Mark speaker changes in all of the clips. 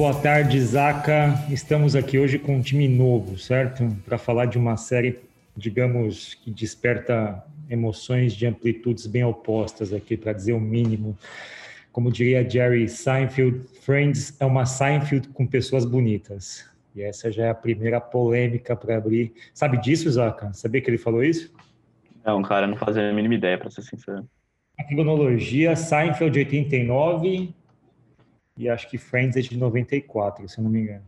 Speaker 1: Boa tarde, Zaca. Estamos aqui hoje com um time novo, certo? Para falar de uma série, digamos, que desperta emoções de amplitudes bem opostas aqui, para dizer o mínimo. Como diria Jerry Seinfeld, Friends é uma Seinfeld com pessoas bonitas. E essa já é a primeira polêmica para abrir. Sabe disso, Zaca? Sabia que ele falou isso?
Speaker 2: Não, cara, não fazia a mínima ideia, para ser sincero.
Speaker 1: A cronologia, Seinfeld 89, e acho que Friends é de 94, se eu não me engano.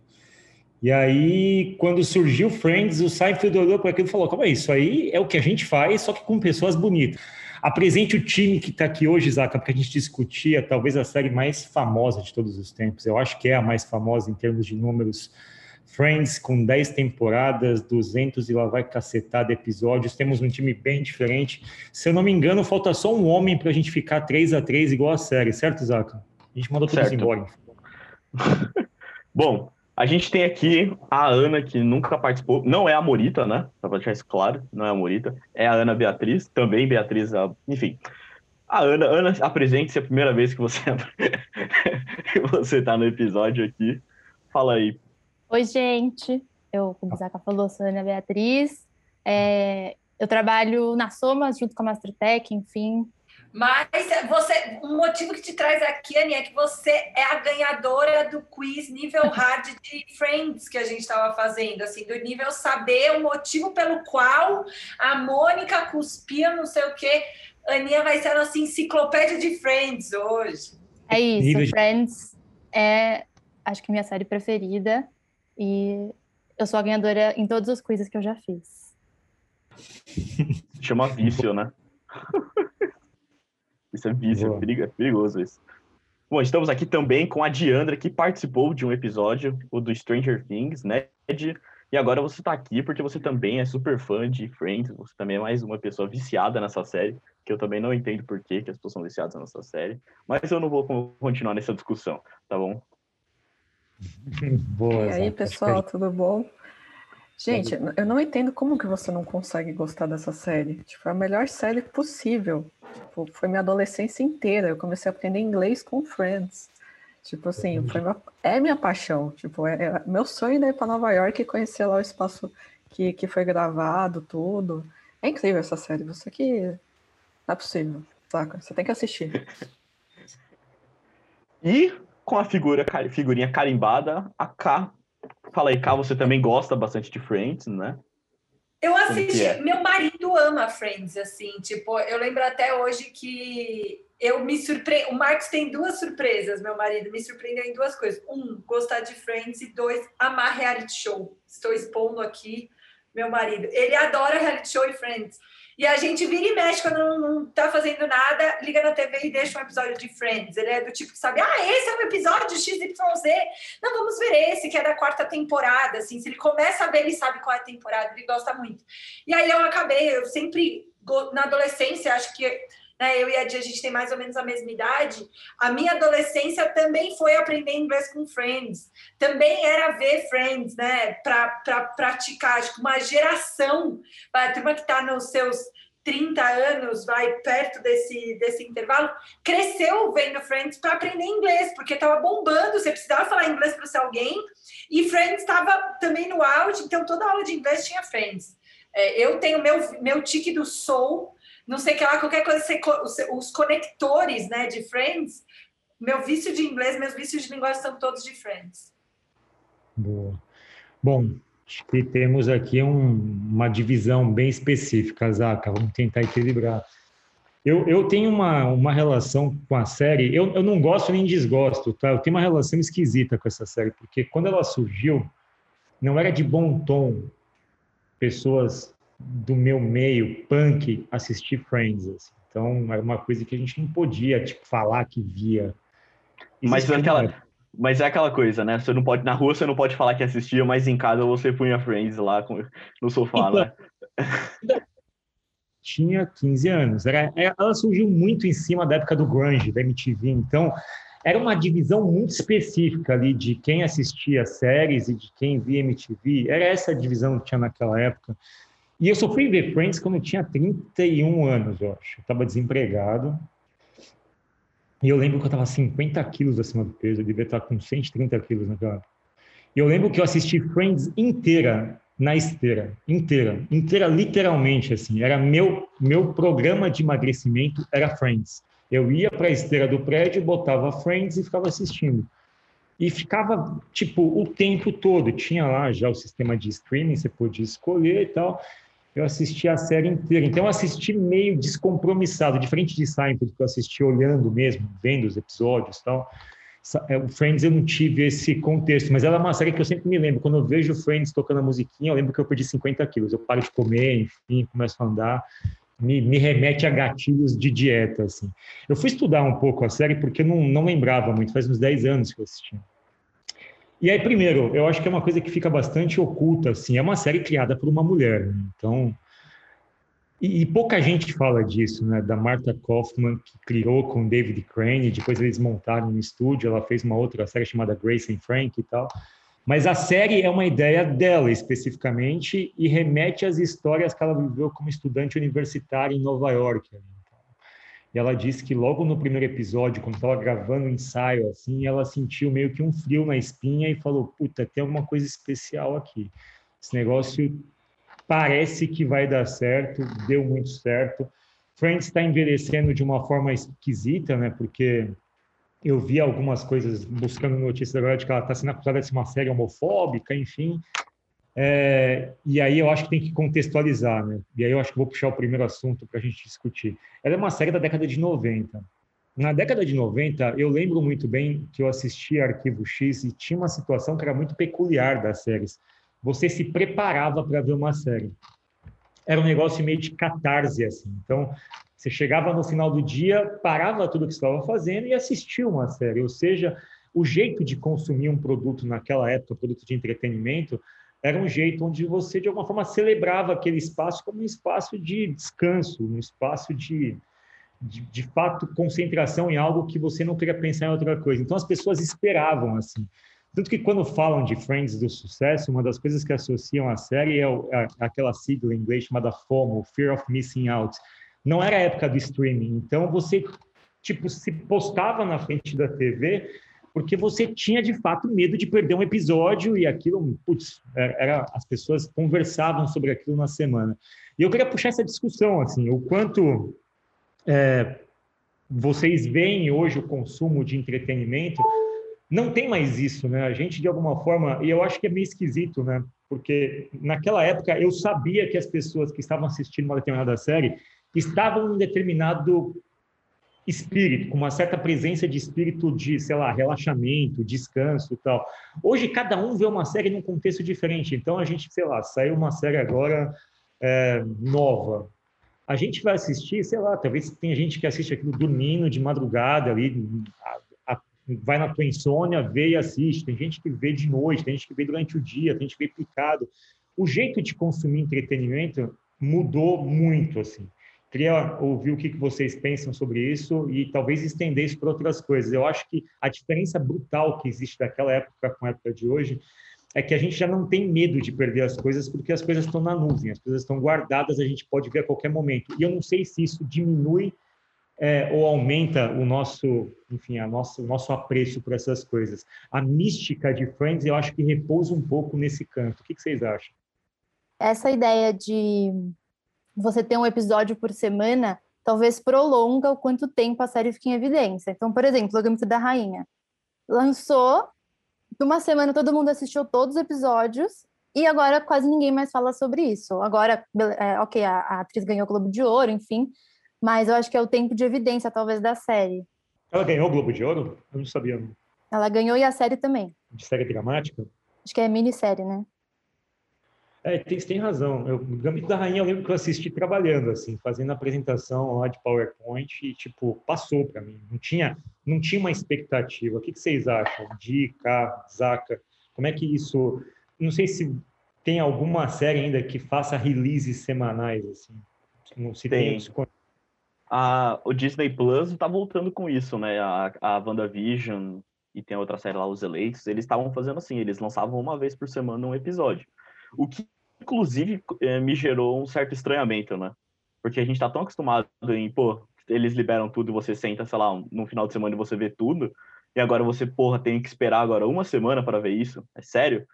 Speaker 1: E aí, quando surgiu Friends, o Seinfeld olhou para aquilo e falou: como é isso aí? É o que a gente faz, só que com pessoas bonitas. Apresente o time que está aqui hoje, Zaca, para a gente discutir a, talvez a série mais famosa de todos os tempos. Eu acho que é a mais famosa em termos de números. Friends com 10 temporadas, 200 e lá vai cacetada episódios. Temos um time bem diferente. Se eu não me engano, falta só um homem para a gente ficar 3 a 3 igual a série, certo, Zaca? A gente mandou todos embora.
Speaker 2: Bom, a gente tem aqui a Ana, que nunca participou. Não é a Morita, né? Pra deixar isso claro, não é a Morita. É a Ana Beatriz, também Beatriz, enfim. A Ana, Ana, apresente-se a primeira vez que você que você tá no episódio aqui. Fala aí.
Speaker 3: Oi, gente. Eu, como o Zaca falou, sou a Ana Beatriz. É, eu trabalho na Soma junto com a Mastertech, enfim,
Speaker 4: mas você, um motivo que te traz aqui, Aninha, é que você é a ganhadora do quiz nível hard de Friends que a gente estava fazendo, assim, do nível saber o motivo pelo qual a Mônica cuspia não sei o quê. Aninha vai ser a nossa enciclopédia de Friends hoje.
Speaker 3: É isso, Friends é, acho que minha série preferida e eu sou a ganhadora em todos os quizzes que eu já fiz.
Speaker 2: Chama vício, né? Isso é vício, é perigoso isso. Bom, estamos aqui também com a Diandra, que participou de um episódio, o do Stranger Things, né? E agora você está aqui porque você também é super fã de Friends, você também é mais uma pessoa viciada nessa série, que eu também não entendo por que, que as pessoas são viciadas nessa série, mas eu não vou continuar nessa discussão, tá bom?
Speaker 5: Boa, e aí, pessoal, tudo bom? Gente, eu não entendo como que você não consegue gostar dessa série. Tipo, é a melhor série possível. Tipo, foi minha adolescência inteira. Eu comecei a aprender inglês com Friends. Tipo assim, minha, é minha paixão. Tipo, é, é meu sonho é ir para Nova York e conhecer lá o espaço que, que foi gravado, tudo. É incrível essa série. Você que não é possível, saca? Você tem que assistir.
Speaker 2: E com a figura, figurinha carimbada, a K. Fala aí, K, você também gosta bastante de Friends, né?
Speaker 4: Eu assisti, é? meu marido ama Friends, assim, tipo, eu lembro até hoje que eu me surpreendo. O Marcos tem duas surpresas, meu marido me surpreendeu em duas coisas. Um, gostar de Friends, e dois, amar reality show. Estou expondo aqui meu marido. Ele adora reality show e Friends. E a gente vira e mexe quando não, tá fazendo nada, liga na TV e deixa um episódio de Friends. Ele é do tipo que sabe, ah, esse é um episódio XYZ. Não, vamos ver esse, que é da quarta temporada. Assim, se ele começa a ver, ele sabe qual é a temporada, ele gosta muito. E aí eu acabei, eu sempre, na adolescência, acho que né, eu e a Dia, a gente tem mais ou menos a mesma idade. A minha adolescência também foi aprender inglês com Friends. Também era ver Friends, né? Para pra praticar. Acho que uma geração, a turma que está nos seus 30 anos, vai perto desse, desse intervalo, cresceu vendo Friends para aprender inglês, porque estava bombando, você precisava falar inglês para ser alguém, e Friends estava também no auge, então toda aula de inglês tinha Friends. É, eu tenho meu, meu tique do Soul, não sei que lá, qualquer coisa, os conectores né, de Friends, meu vício de inglês, meus vícios de linguagem são todos de Friends.
Speaker 1: Boa. Bom, acho que temos aqui um, uma divisão bem específica, Zaca, vamos tentar equilibrar. Eu, eu tenho uma, uma relação com a série, eu, eu não gosto nem desgosto, tá? Eu tenho uma relação esquisita com essa série, porque quando ela surgiu, não era de bom tom pessoas do meu meio punk assistir Friends. Assim. Então, era uma coisa que a gente não podia tipo, falar que via.
Speaker 2: mas é aquela, mas é aquela coisa, né? Você não pode na rua você não pode falar que assistia, mas em casa você punha Friends lá com, no sofá, então, né?
Speaker 1: Tinha 15 anos. Era, é, ela surgiu muito em cima da época do grunge, da MTV. Então, era uma divisão muito específica ali de quem assistia séries e de quem via MTV. Era essa divisão que tinha naquela época. E eu só fui ver Friends quando eu tinha 31 anos, eu acho. Eu estava desempregado. E eu lembro que eu estava 50 quilos acima do peso, eu devia estar com 130 quilos naquela. E eu lembro que eu assisti Friends inteira na esteira, inteira, inteira literalmente assim. Era meu meu programa de emagrecimento era Friends. Eu ia para a esteira do prédio, botava Friends e ficava assistindo. E ficava tipo o tempo todo. Tinha lá já o sistema de streaming, você podia escolher e tal eu assisti a série inteira. Então, eu assisti meio descompromissado, diferente de Seinfeld, que eu assisti olhando mesmo, vendo os episódios e tal. É, o Friends eu não tive esse contexto, mas ela é uma série que eu sempre me lembro. Quando eu vejo Friends tocando a musiquinha, eu lembro que eu perdi 50 quilos. Eu paro de comer, enfim, começo a andar. Me, me remete a gatilhos de dieta, assim. Eu fui estudar um pouco a série porque eu não, não lembrava muito, faz uns 10 anos que eu assisti. E aí, primeiro, eu acho que é uma coisa que fica bastante oculta, assim, é uma série criada por uma mulher, né? então... E, e, pouca gente fala disso, né? Da Martha Kaufman, que criou com David Crane, depois eles montaram um estúdio, ela fez uma outra série chamada Grace and Frank e tal. Mas a série é uma ideia dela, especificamente, e remete às histórias que ela viveu como estudante universitária em Nova York. Né? E ela disse que logo no primeiro episódio, quando estava gravando o ensaio, assim, ela sentiu meio que um frio na espinha e falou: Puta, tem alguma coisa especial aqui. Esse negócio parece que vai dar certo, deu muito certo. Friends está envelhecendo de uma forma esquisita, né? Porque eu vi algumas coisas buscando notícias agora de que ela está sendo acusada de ser uma série homofóbica, enfim. É, e aí eu acho que tem que contextualizar, né? E aí eu acho que vou puxar o primeiro assunto para a gente discutir. Ela é uma série da década de 90. Na década de 90, eu lembro muito bem que eu assisti Arquivo X e tinha uma situação que era muito peculiar das séries. Você se preparava para ver uma série. Era um negócio meio de catarse, assim. Então, você chegava no final do dia, parava tudo que estava fazendo e assistia uma série. Ou seja, o jeito de consumir um produto naquela época, produto de entretenimento, era um jeito onde você, de alguma forma, celebrava aquele espaço como um espaço de descanso, um espaço de, de, de, fato, concentração em algo que você não queria pensar em outra coisa. Então, as pessoas esperavam, assim. Tanto que, quando falam de Friends do sucesso, uma das coisas que associam à série é, é aquela sigla em inglês chamada FOMO, Fear of Missing Out. Não era a época do streaming, então você, tipo, se postava na frente da TV porque você tinha de fato medo de perder um episódio e aquilo, putz, é, era, as pessoas conversavam sobre aquilo na semana. E eu queria puxar essa discussão, assim, o quanto é, vocês veem hoje o consumo de entretenimento, não tem mais isso, né? A gente, de alguma forma, e eu acho que é meio esquisito, né? Porque naquela época eu sabia que as pessoas que estavam assistindo uma determinada série estavam em um determinado espírito, com uma certa presença de espírito de, sei lá, relaxamento, descanso e tal. Hoje, cada um vê uma série num contexto diferente. Então, a gente, sei lá, saiu uma série agora é, nova. A gente vai assistir, sei lá, talvez tem gente que assiste aquilo dormindo de madrugada ali, a, a, vai na tua insônia, vê e assiste. Tem gente que vê de noite, tem gente que vê durante o dia, tem gente que vê picado. O jeito de consumir entretenimento mudou muito, assim. Queria ouvir o que vocês pensam sobre isso e talvez estender isso para outras coisas. Eu acho que a diferença brutal que existe daquela época com a época de hoje é que a gente já não tem medo de perder as coisas porque as coisas estão na nuvem, as coisas estão guardadas, a gente pode ver a qualquer momento. E eu não sei se isso diminui é, ou aumenta o nosso, enfim, a nossa, o nosso apreço por essas coisas. A mística de Friends, eu acho que repousa um pouco nesse canto. O que, que vocês acham?
Speaker 3: Essa ideia de você ter um episódio por semana, talvez prolonga o quanto tempo a série fica em evidência. Então, por exemplo, o Gambito da Rainha. Lançou, uma semana todo mundo assistiu todos os episódios, e agora quase ninguém mais fala sobre isso. Agora, é, ok, a, a, atriz ganhou o Globo de Ouro, enfim, mas eu acho que é o tempo de evidência, talvez, da série.
Speaker 1: Ela ganhou o Globo de Ouro? Eu não sabia.
Speaker 3: Ela ganhou e a série também.
Speaker 1: De série dramática?
Speaker 3: Acho que é minissérie, né?
Speaker 1: É, tem, tem razão. Eu, o Gambito da Rainha eu lembro que eu assisti trabalhando, assim, fazendo apresentação lá de PowerPoint e, tipo, passou para mim. Não tinha, não tinha uma expectativa. O que, que vocês acham? Dica, Zaca, como é que isso... Não sei se tem alguma série ainda que faça releases semanais, assim. Não se tem. tem
Speaker 2: a, o Disney Plus está voltando com isso, né? A, a WandaVision e tem outra série lá, Os Eleitos, eles estavam fazendo assim, eles lançavam uma vez por semana um episódio. O que, inclusive, é, me gerou um certo estranhamento, né? Porque a gente tá tão acostumado em, pô, eles liberam tudo e você senta, sei lá, no final de semana e você vê tudo, e agora você, porra, tem que esperar agora uma semana para ver isso? É sério?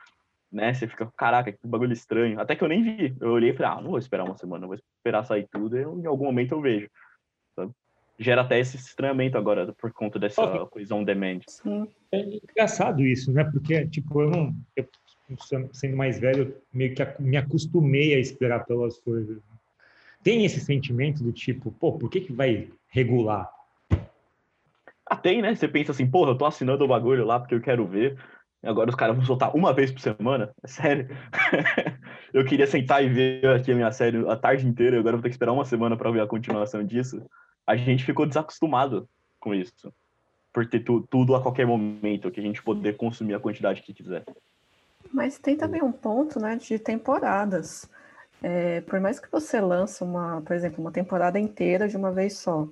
Speaker 2: Né? Você fica, caraca, que bagulho estranho. Até que eu nem vi. Eu olhei e falei, ah, não vou esperar uma semana, vou esperar sair tudo e em algum momento eu vejo. Então, gera até esse estranhamento agora por conta dessa okay. coisa on demand.
Speaker 1: Sim. É engraçado isso, né? Porque, tipo, eu não. Eu, sendo mais velho, meio que me acostumei a esperar pelas coisas. Tem esse sentimento do tipo, pô, por que, que vai regular?
Speaker 2: Ah, tem, né? Você pensa assim, porra, eu tô assinando o bagulho lá porque eu quero ver. Agora os caras vão soltar uma vez por semana? É sério? eu queria sentar e ver aqui a minha série a tarde inteira, agora vou ter que esperar uma semana para ver a continuação disso. A gente ficou desacostumado com isso. Por ter tu, tudo a qualquer momento, que a gente poder consumir a quantidade que quiser.
Speaker 5: Mas tem também um ponto, né, de temporadas. É, por mais que você lance uma, por exemplo, uma temporada inteira de uma vez só,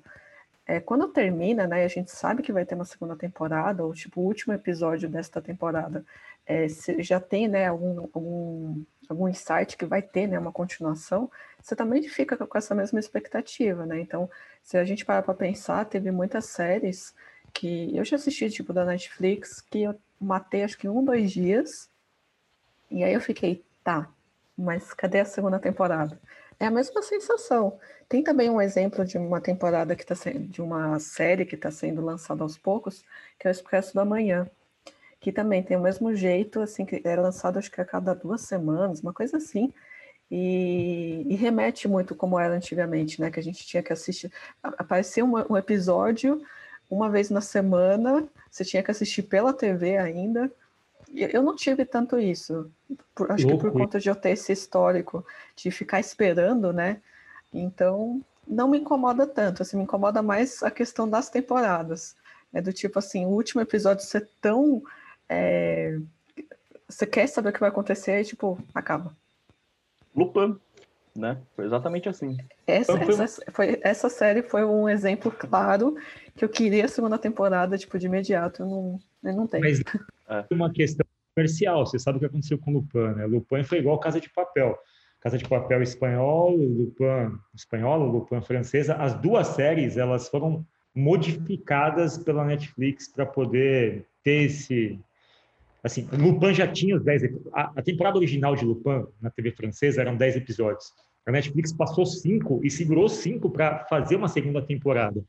Speaker 5: é, quando termina, né, a gente sabe que vai ter uma segunda temporada, ou tipo, o último episódio desta temporada, é, já tem, né, algum, algum, algum insight que vai ter, né, uma continuação, você também fica com essa mesma expectativa, né, então, se a gente parar para pensar, teve muitas séries que eu já assisti, tipo, da Netflix, que eu matei, acho que um, dois dias, e aí eu fiquei, tá, mas cadê a segunda temporada? É a mesma sensação. Tem também um exemplo de uma temporada que está sendo, de uma série que está sendo lançada aos poucos, que é o Expresso da Manhã, que também tem o mesmo jeito, assim, que era lançado acho que a cada duas semanas, uma coisa assim, e, e remete muito como era antigamente, né? Que a gente tinha que assistir, aparecia um episódio uma vez na semana, você tinha que assistir pela TV ainda. Eu não tive tanto isso. Por, acho Louco. que por conta de eu ter esse histórico de ficar esperando, né? Então, não me incomoda tanto. Assim, me incomoda mais a questão das temporadas. É do tipo assim, o último episódio ser tão. É... Você quer saber o que vai acontecer e, tipo, acaba.
Speaker 2: Lupin, né? Foi exatamente assim.
Speaker 5: Essa, essa, foi, essa série foi um exemplo claro que eu queria a segunda temporada, tipo, de imediato. Eu não, eu não tenho. Mas
Speaker 1: é uma questão comercial. Você sabe o que aconteceu com Lupin, né? Lupin foi igual Casa de Papel. Casa de Papel espanhol, Lupin espanhol, Lupin francesa. As duas séries, elas foram modificadas pela Netflix para poder ter esse... Assim, Lupin já tinha os 10... A, a temporada original de Lupin, na TV francesa, eram 10 episódios. A Netflix passou cinco e segurou cinco para fazer uma segunda temporada.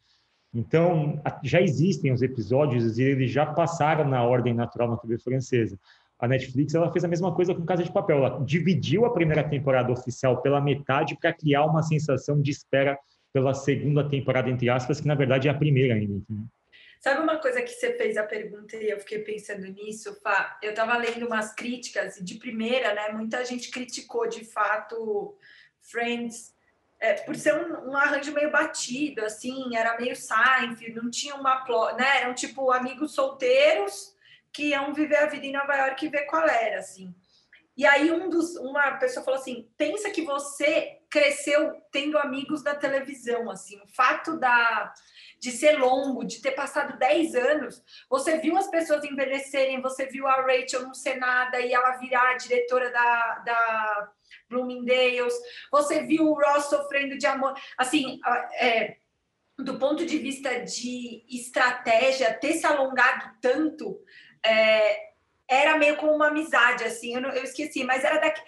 Speaker 1: Então, já existem os episódios e eles já passaram na ordem natural na TV francesa. A Netflix ela fez a mesma coisa com Casa de Papel. Ela dividiu a primeira temporada oficial pela metade para criar uma sensação de espera pela segunda temporada, entre aspas, que na verdade é a primeira ainda.
Speaker 4: Sabe uma coisa que você fez a pergunta e eu fiquei pensando nisso, Fá? Eu estava lendo umas críticas e de primeira, né? Muita gente criticou de fato Friends é, por ser um, um, arranjo meio batido, assim, era meio Seinfeld, não tinha uma né? Eram tipo amigos solteiros que iam viver a vida em Nova York e ver qual era, assim. E aí um dos, uma pessoa falou assim: pensa que você cresceu tendo amigos da televisão, assim, o fato da de ser longo, de ter passado 10 anos, você viu as pessoas envelhecerem, você viu a Rachel não ser nada e ela virar a diretora da, da Bloomingdale's, você viu o Ross sofrendo de amor, assim, é, do ponto de vista de estratégia, ter se alongado tanto, é, era meio como uma amizade, assim, eu, não, eu esqueci, mas era daqui.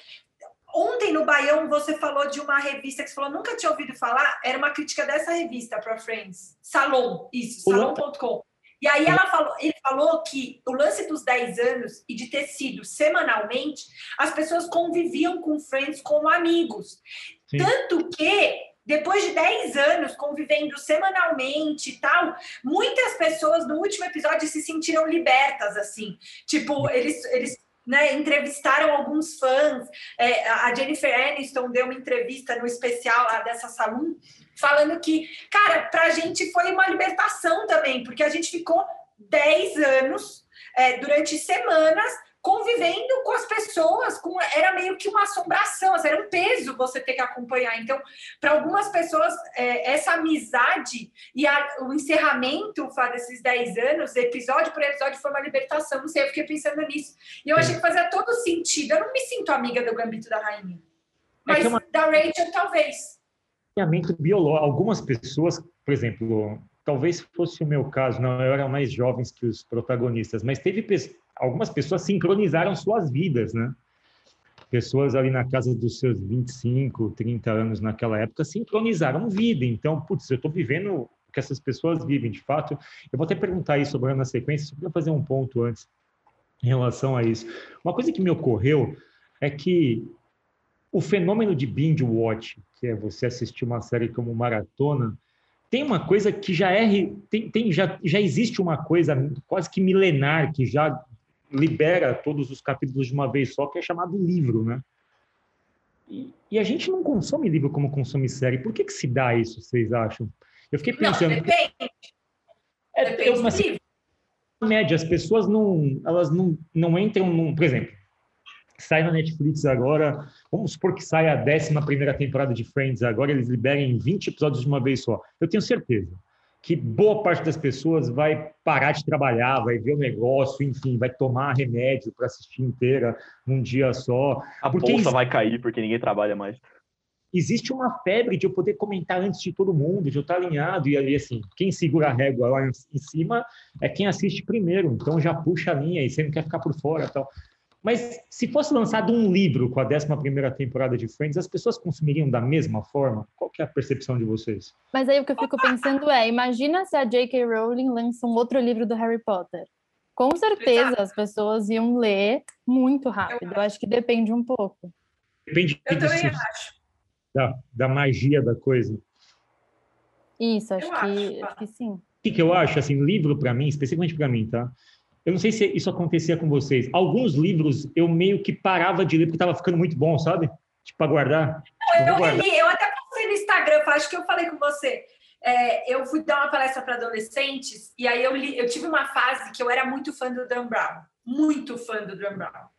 Speaker 4: Ontem no Baião você falou de uma revista que você falou, nunca tinha ouvido falar, era uma crítica dessa revista para Friends, Salon, isso, salon.com. E aí ela falou, ele falou que o lance dos 10 anos e de ter sido semanalmente, as pessoas conviviam com Friends como amigos. Sim. Tanto que depois de 10 anos convivendo semanalmente e tal, muitas pessoas no último episódio se sentiram libertas, assim. Tipo, eles, eles né, entrevistaram alguns fãs. É, a Jennifer Aniston deu uma entrevista no especial dessa Salum, falando que, cara, para a gente foi uma libertação também, porque a gente ficou 10 anos, é, durante semanas, convivendo com as pessoas, com, era meio que uma assombração, assim, era um peso você ter que acompanhar. Então, para algumas pessoas, é, essa amizade e a, o encerramento desses 10 anos, episódio por episódio, foi uma libertação. Não sei, eu fiquei pensando nisso. E eu achei que fazia todo sentido. Eu não me sinto amiga do Gambito da Rainha. É mas é uma... da Rachel, talvez.
Speaker 1: Biológico. Algumas pessoas por exemplo, talvez fosse o meu caso, não, eu era mais jovens que os protagonistas, mas teve algumas pessoas sincronizaram suas vidas, né? Pessoas ali na casa dos seus 25, 30 anos naquela época sincronizaram vida. Então, putz, eu estou vivendo o que essas pessoas vivem de fato. Eu vou até perguntar isso agora na sequência, só queria fazer um ponto antes em relação a isso. Uma coisa que me ocorreu é que o fenômeno de binge watch, que é você assistir uma série como maratona, tem uma coisa que já é tem, tem já, já existe uma coisa quase que milenar que já libera todos os capítulos de uma vez só, que é chamado livro, né? E, e a gente não consome livro como consome série. Por que que se dá isso, vocês acham? Eu fiquei pensando. Não,
Speaker 4: depende.
Speaker 1: É, depende mas, média, as pessoas não, elas não, não entram num, por exemplo, sai na Netflix agora, vamos supor que saia a 11 primeira temporada de Friends agora, eles liberem 20 episódios de uma vez só. Eu tenho certeza que boa parte das pessoas vai parar de trabalhar, vai ver o negócio, enfim, vai tomar remédio para assistir inteira num dia só.
Speaker 2: A porque bolsa vai cair porque ninguém trabalha mais.
Speaker 1: Existe uma febre de eu poder comentar antes de todo mundo, de eu estar alinhado, e ali, assim, quem segura a régua lá em cima é quem assiste primeiro, então já puxa a linha e você não quer ficar por fora tal. Mas se fosse lançado um livro com a 11 temporada de Friends, as pessoas consumiriam da mesma forma? Qual é a percepção de vocês?
Speaker 3: Mas aí o que eu fico pensando é, imagina se a J.K. Rowling lança um outro livro do Harry Potter. Com certeza as pessoas iam ler muito rápido. Eu acho que depende um pouco.
Speaker 1: Depende
Speaker 4: eu também acho.
Speaker 1: Da, da magia da coisa.
Speaker 3: Isso, acho, que, acho. acho que sim. O
Speaker 1: que, que eu acho? Assim, livro para mim, especificamente para mim, tá? Eu não sei se isso acontecia com vocês. Alguns livros eu meio que parava de ler porque estava ficando muito bom, sabe? Tipo, para guardar.
Speaker 4: Não, eu, guardar. eu até postei no Instagram, acho que eu falei com você. É, eu fui dar uma palestra para adolescentes e aí eu, li, eu tive uma fase que eu era muito fã do Dan Brown. Muito fã do Dan Brown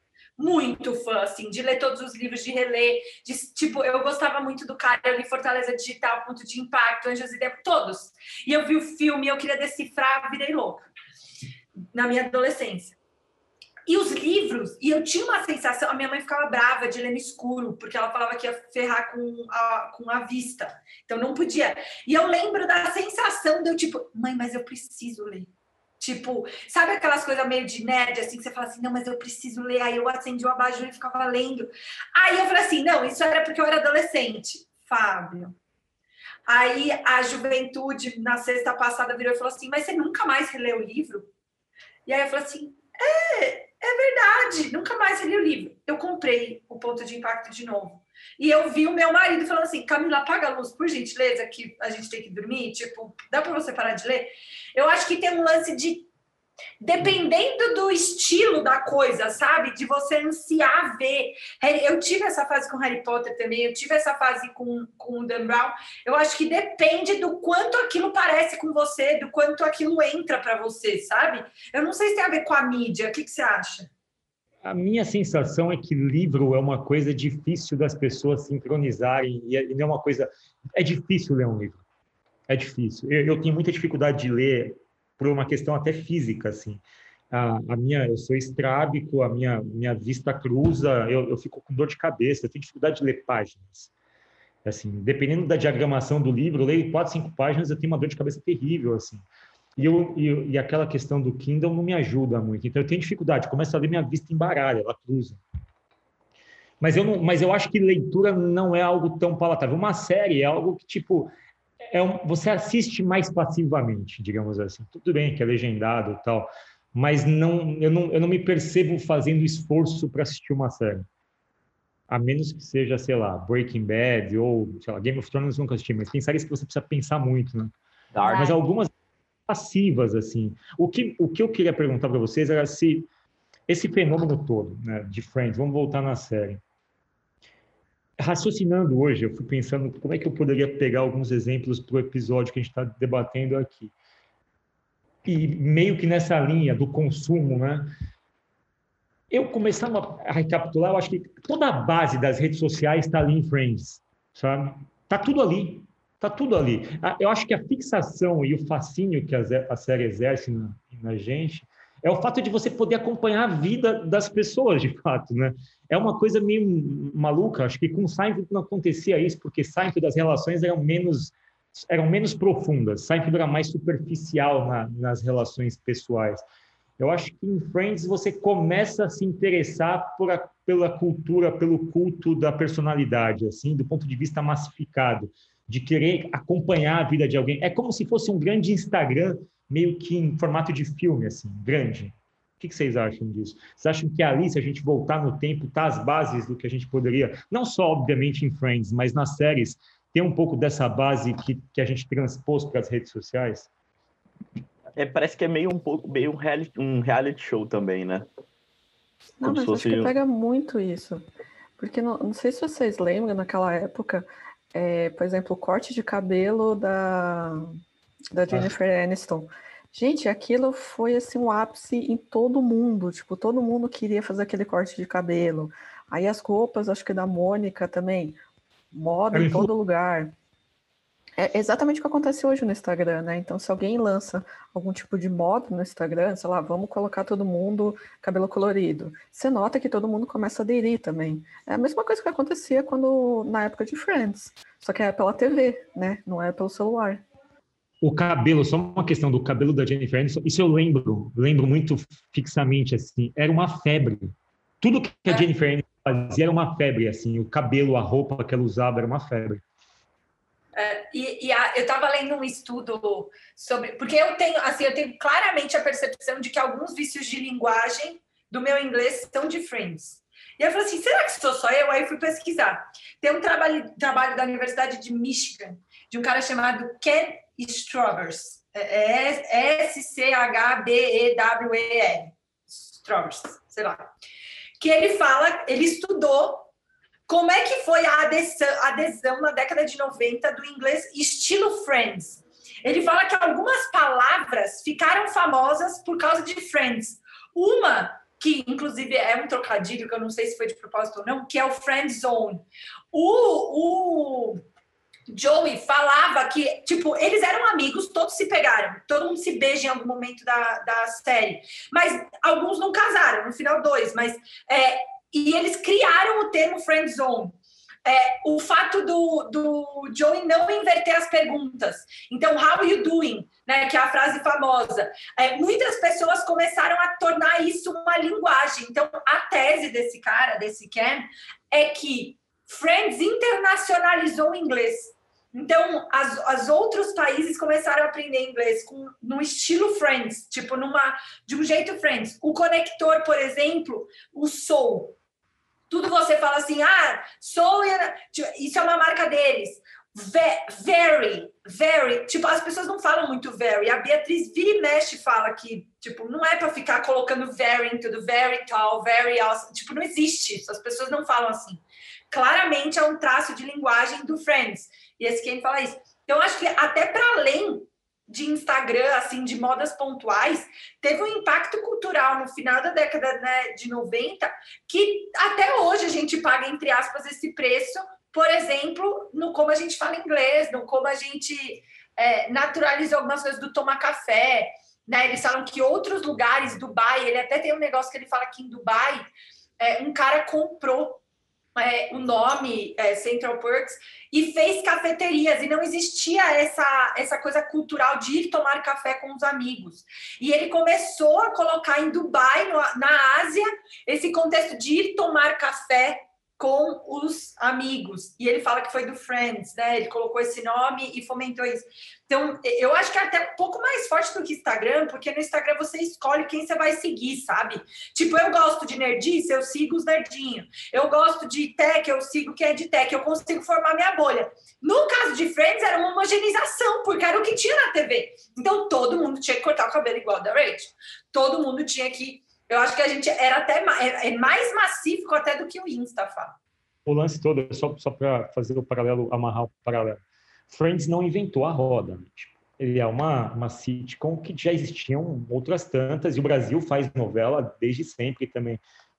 Speaker 4: muito fã, assim, de ler todos os livros, de reler, de, tipo, eu gostava muito do cara, eu li Fortaleza Digital, Ponto de Impacto, Anjos e Demônios, todos. E eu vi o filme, eu queria decifrar, virei louca na minha adolescência. E os livros, e eu tinha uma sensação, a minha mãe ficava brava de ler no escuro, porque ela falava que ia ferrar com a, com a vista. Então não podia. E eu lembro da sensação de eu, tipo, mãe, mas eu preciso ler. Tipo, sabe aquelas coisas meio de nerd, assim, que você fala assim, não, mas eu preciso ler. Aí eu acendi o abajur e ficava lendo. Aí eu falei assim, não, isso era porque eu era adolescente. Fábio. Aí a juventude, na sexta passada, virou e falou assim, mas você nunca mais releu o livro? E aí eu falei assim: é, é verdade, nunca mais li o livro. Eu comprei o ponto de impacto de novo. E eu vi o meu marido falando assim: Camila, apaga a luz, por gentileza, que a gente tem que dormir. Tipo, dá para você parar de ler? Eu acho que tem um lance de dependendo do estilo da coisa, sabe? De você ansiar ver. Eu tive essa fase com Harry Potter também, eu tive essa fase com, com o Dan Brown. Eu acho que depende do quanto aquilo parece com você, do quanto aquilo entra para você, sabe? Eu não sei se tem a ver com a mídia. O que, que você acha?
Speaker 1: A minha sensação é que livro é uma coisa difícil das pessoas sincronizarem e não é uma coisa. É difícil ler um livro. É difícil. Eu, eu tenho muita dificuldade de ler por uma questão até física, assim. A, a, minha, eu sou estrábico, a minha, minha vista cruza, eu, eu fico com dor de cabeça, eu tenho dificuldade de ler páginas. Assim, dependendo da diagramação do livro, eu leio quatro, cinco páginas, eu tenho uma dor de cabeça terrível, assim. E, eu, e, e aquela questão do Kindle não me ajuda muito. Então, eu tenho dificuldade, começo a ler, minha vista embaralha, ela cruza. Mas eu, não, mas eu acho que leitura não é algo tão palatável. Uma série é algo que, tipo, é um, você assiste mais passivamente, digamos assim. Tudo bem que é legendado e tal, mas não eu, não, eu não me percebo fazendo esforço para assistir uma série. A menos que seja, sei lá, Breaking Bad ou, sei lá, Game of Thrones nunca assisti, mas tem séries que você precisa pensar muito, né? Dark. Mas algumas passivas, assim. O que, o que eu queria perguntar para vocês era se esse fenômeno todo, né, de Friends, vamos voltar na série, raciocinando hoje, eu fui pensando como é que eu poderia pegar alguns exemplos para o episódio que a gente está debatendo aqui. E meio que nessa linha do consumo, né? Eu começando a recapitular, eu acho que toda a base das redes sociais está ali em Friends, sabe? Tá tudo ali, tá tudo ali. Eu acho que a fixação e o fascínio que a série exerce na, na gente é o fato de você poder acompanhar a vida das pessoas, de fato, né? É uma coisa meio maluca, acho que com Seinfeld não acontecia isso, porque Seinfeld das relações eram menos eram menos profundas. Seinfeld era mais superficial na, nas relações pessoais. Eu acho que em Friends você começa a se interessar a, pela cultura, pelo culto da personalidade, assim, do ponto de vista massificado, de querer acompanhar a vida de alguém. É como se fosse um grande Instagram, meio que em formato de filme, assim, grande. O que vocês acham disso? Vocês acham que ali, se a gente voltar no tempo, tá as bases do que a gente poderia, não só, obviamente, em Friends, mas nas séries, ter um pouco dessa base que, que a gente transpôs para as redes sociais?
Speaker 2: É, parece que é meio um pouco meio um reality, um reality show também, né?
Speaker 5: Não, Como mas acho que pega muito isso. Porque não, não sei se vocês lembram, naquela época, é, por exemplo, o corte de cabelo da, da Jennifer ah. Aniston. Gente, aquilo foi assim um ápice em todo mundo. Tipo, todo mundo queria fazer aquele corte de cabelo. Aí as roupas, acho que da Mônica também. Moda em todo lugar. É exatamente o que acontece hoje no Instagram, né? Então, se alguém lança algum tipo de moda no Instagram, sei lá, vamos colocar todo mundo cabelo colorido. Você nota que todo mundo começa a aderir também. É a mesma coisa que acontecia quando na época de Friends, só que é pela TV, né? Não é pelo celular
Speaker 1: o cabelo, só uma questão do cabelo da Jennifer Aniston, isso eu lembro, lembro muito fixamente, assim, era uma febre. Tudo que a é. Jennifer Aniston fazia era uma febre, assim, o cabelo, a roupa que ela usava era uma febre.
Speaker 4: É, e, e a, eu estava lendo um estudo sobre, porque eu tenho, assim, eu tenho claramente a percepção de que alguns vícios de linguagem do meu inglês são de Friends. E eu falei assim, será que sou só eu? Aí fui pesquisar. Tem um trabalho, trabalho da Universidade de Michigan, de um cara chamado Ken Strovers. É, é S-C-H-B-E-W-E-R. Strovers, sei lá. Que ele fala, ele estudou como é que foi a adesão, adesão na década de 90 do inglês estilo Friends. Ele fala que algumas palavras ficaram famosas por causa de Friends. Uma que inclusive é um trocadilho que eu não sei se foi de propósito ou não, que é o friend zone. O, o Joey falava que, tipo, eles eram amigos, todos se pegaram, todo mundo se beija em algum momento da, da série, mas alguns não casaram, no final dois, mas é, e eles criaram o termo friend zone. É, o fato do, do Joey não inverter as perguntas. Então, how you doing? Né, que é a frase famosa. É, muitas pessoas começaram a tornar isso uma linguagem. Então, a tese desse cara, desse Ken, é que Friends internacionalizou o inglês. Então, as, as outros países começaram a aprender inglês com, no estilo Friends, tipo, numa, de um jeito Friends. O conector, por exemplo, o Soul. Tudo você fala assim, ah, Soul, tipo, isso é uma marca deles. Very, very. Tipo, as pessoas não falam muito very. A Beatriz vira e mexe fala que, tipo, não é para ficar colocando very em tudo, very tall, very awesome. Tipo, não existe isso. As pessoas não falam assim. Claramente é um traço de linguagem do Friends. E esse quem fala isso. Então, acho que até para além de Instagram, assim, de modas pontuais, teve um impacto cultural no final da década né, de 90, que até hoje a gente paga, entre aspas, esse preço, por exemplo, no como a gente fala inglês, no como a gente é, naturaliza algumas coisas do tomar café, né? Eles falam que outros lugares, Dubai, ele até tem um negócio que ele fala que em Dubai, é, um cara comprou é, o nome é, Central Perks e fez cafeterias e não existia essa, essa coisa cultural de ir tomar café com os amigos. E ele começou a colocar em Dubai, no, na Ásia, esse contexto de ir tomar café com os amigos. E ele fala que foi do Friends, né? Ele colocou esse nome e fomentou isso. Então, eu acho que é até um pouco mais forte do que Instagram, porque no Instagram você escolhe quem você vai seguir, sabe? Tipo, eu gosto de nerdice, eu sigo os nerdinhos. Eu gosto de tech, eu sigo quem é de tech. Eu consigo formar minha bolha. No caso de Friends, era uma homogeneização, porque era o que tinha na TV. Então, todo mundo tinha que cortar o cabelo igual da Rachel. Todo mundo tinha que eu acho que a gente era até é, é mais massivo até do que o Insta, Fá.
Speaker 1: O lance todo, só, só para fazer o paralelo, amarrar o paralelo. Friends não inventou a roda. Né? Tipo, ele é uma, uma sitcom que já existiam outras tantas, e o Brasil faz novela desde sempre também.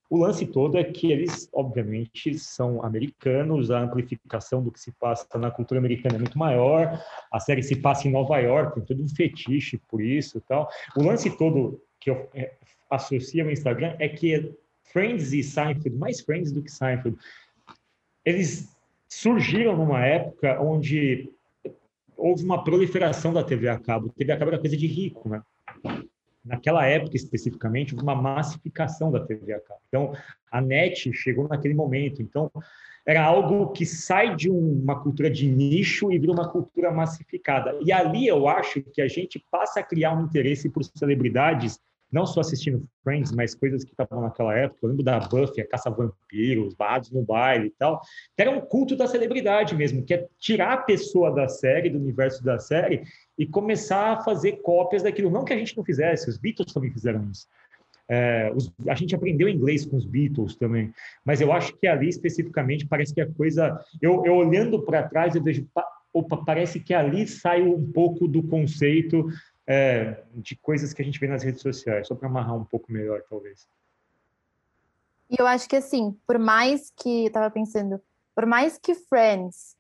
Speaker 1: O lance todo é que eles, obviamente, são americanos, a amplificação do que se passa na cultura americana é muito maior, a série se passa em Nova York, tem todo um fetiche por isso e tal. O lance todo que eu é, associa ao Instagram é que Friends e Seinfeld, mais Friends do que Seinfeld, eles surgiram numa época onde houve uma proliferação da TV a cabo. A TV a cabo era coisa de rico, né? Naquela época, especificamente, houve uma massificação da TV a cabo. Então, a NET chegou naquele momento. Então, era algo que sai de uma cultura de nicho e vira uma cultura massificada. E ali eu acho que a gente passa a criar um interesse por celebridades não só assistindo Friends, mas coisas que estavam naquela época. Eu lembro da Buffy, a Caça-Vampiros, Bardos no Baile e tal, era um culto da celebridade mesmo, que é tirar a pessoa da série, do universo da série, e começar a fazer cópias daquilo. Não que a gente não fizesse, os Beatles também fizeram isso. É, os, a gente aprendeu inglês com os Beatles também, mas eu acho que ali especificamente parece que a coisa. Eu, eu olhando para trás, eu vejo, opa, parece que ali saiu um pouco do conceito é, de coisas que a gente vê nas redes sociais, só para amarrar um pouco melhor, talvez.
Speaker 3: E eu acho que, assim, por mais que, eu tava pensando, por mais que Friends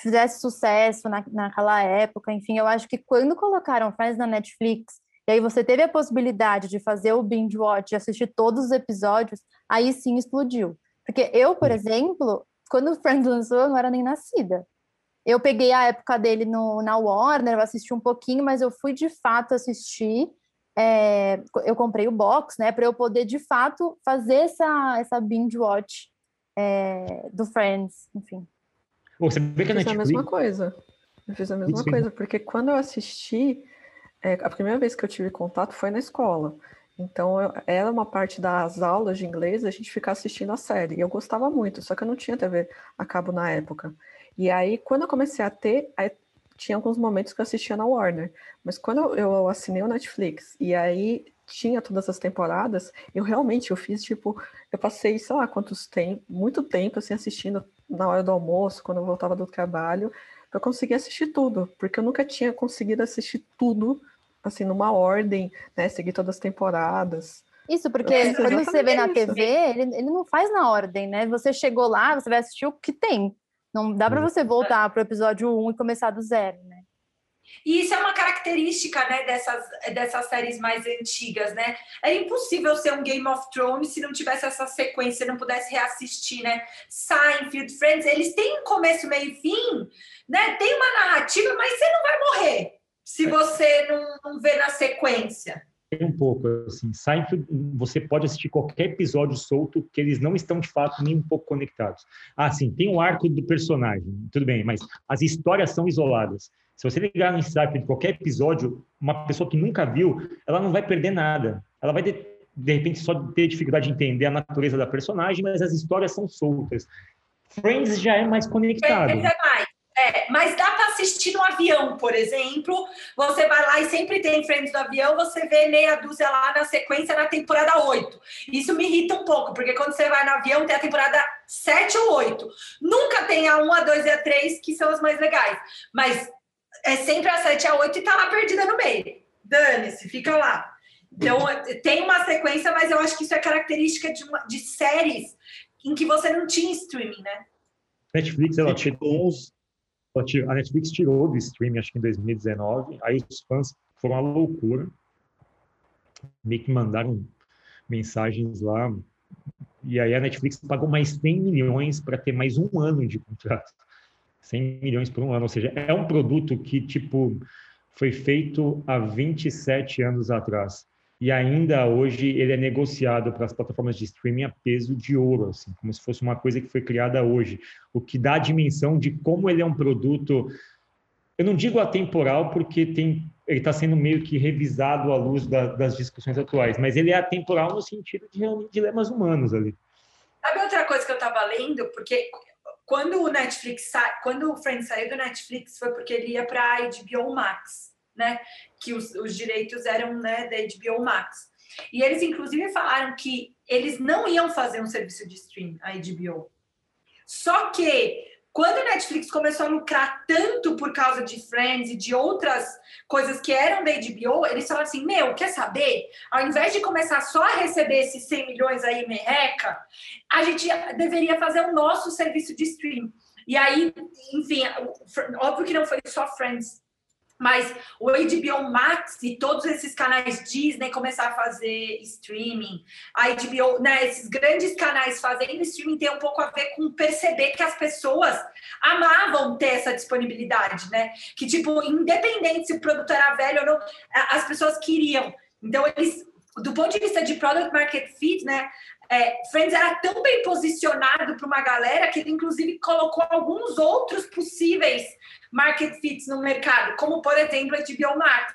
Speaker 3: fizesse sucesso na, naquela época, enfim, eu acho que quando colocaram Friends na Netflix, e aí você teve a possibilidade de fazer o binge watch, assistir todos os episódios, aí sim explodiu. Porque eu, por exemplo, quando Friends lançou, eu não era nem nascida. Eu peguei a época dele no, na Warner, eu assisti um pouquinho, mas eu fui de fato assistir. É, eu comprei o box, né, para eu poder de fato fazer essa, essa binge watch é, do Friends, enfim.
Speaker 5: Você vê que eu fiz a mesma coisa. Eu fiz a mesma coisa, porque quando eu assisti, é, a primeira vez que eu tive contato foi na escola. Então, eu, era uma parte das aulas de inglês a gente ficar assistindo a série. E eu gostava muito, só que eu não tinha TV a cabo na época. E aí, quando eu comecei a ter, aí, tinha alguns momentos que eu assistia na Warner. Mas quando eu assinei o Netflix e aí tinha todas as temporadas, eu realmente eu fiz tipo, eu passei, sei lá, quantos tem, muito tempo assim assistindo na hora do almoço, quando eu voltava do trabalho, para conseguir assistir tudo, porque eu nunca tinha conseguido assistir tudo assim numa ordem, né, seguir todas as temporadas.
Speaker 3: Isso, porque quando você vê na TV, ele, ele não faz na ordem, né? Você chegou lá, você vai assistir o que tem. Não dá para você voltar para o episódio 1 e começar do zero, né?
Speaker 4: E isso é uma característica né, dessas, dessas séries mais antigas, né? É impossível ser um Game of Thrones se não tivesse essa sequência, não pudesse reassistir, né? Seinfeld, Friends, eles têm um começo, meio e fim, né? Tem uma narrativa, mas você não vai morrer se você não, não vê na sequência
Speaker 1: um pouco assim. Seinfeld, você pode assistir qualquer episódio solto que eles não estão de fato nem um pouco conectados. Ah, sim, tem o um arco do personagem, tudo bem, mas as histórias são isoladas. Se você ligar no Seinfeld qualquer episódio, uma pessoa que nunca viu, ela não vai perder nada. Ela vai de, de repente só ter dificuldade de entender a natureza da personagem, mas as histórias são soltas. Friends já é mais conectado. Friends é mais.
Speaker 4: É, mas dá para assistir no avião, por exemplo. Você vai lá e sempre tem Friends do avião, você vê meia dúzia lá na sequência na temporada 8. Isso me irrita um pouco, porque quando você vai no avião tem a temporada 7 ou 8. Nunca tem a 1, a 2 e a 3, que são as mais legais. Mas é sempre a 7 e a 8 e tá lá perdida no meio. Dane-se, fica lá. Então, tem uma sequência, mas eu acho que isso é característica de, uma, de séries em que você não tinha streaming, né?
Speaker 1: Netflix, ela tirou uns a Netflix tirou do streaming, acho que em 2019, aí os fãs foram uma loucura, meio que mandaram mensagens lá, e aí a Netflix pagou mais 100 milhões para ter mais um ano de contrato. 100 milhões por um ano, ou seja, é um produto que, tipo, foi feito há 27 anos atrás e ainda hoje ele é negociado para as plataformas de streaming a peso de ouro, assim, como se fosse uma coisa que foi criada hoje, o que dá a dimensão de como ele é um produto. Eu não digo atemporal porque tem, ele está sendo meio que revisado à luz da, das discussões atuais, mas ele é atemporal no sentido de reunir dilemas humanos ali.
Speaker 4: Sabe outra coisa que eu estava lendo? Porque quando o Netflix, quando o Friends saiu do Netflix foi porque ele ia para a HBO Max né? Que os, os direitos eram né, da HBO Max. E eles, inclusive, falaram que eles não iam fazer um serviço de stream, a HBO. Só que quando a Netflix começou a lucrar tanto por causa de Friends e de outras coisas que eram da HBO, eles falaram assim: Meu, quer saber? Ao invés de começar só a receber esses 100 milhões aí, merreca, a gente deveria fazer o nosso serviço de stream. E aí, enfim, óbvio que não foi só Friends Mas o HBO Max e todos esses canais Disney começar a fazer streaming, a HBO, né, esses grandes canais fazendo streaming tem um pouco a ver com perceber que as pessoas amavam ter essa disponibilidade, né? Que tipo, independente se o produto era velho ou não, as pessoas queriam. Então eles, do ponto de vista de product market fit, né, é, Friends era tão bem posicionado para uma galera que ele, inclusive, colocou alguns outros possíveis market fits no mercado, como, por exemplo, a HBO Max,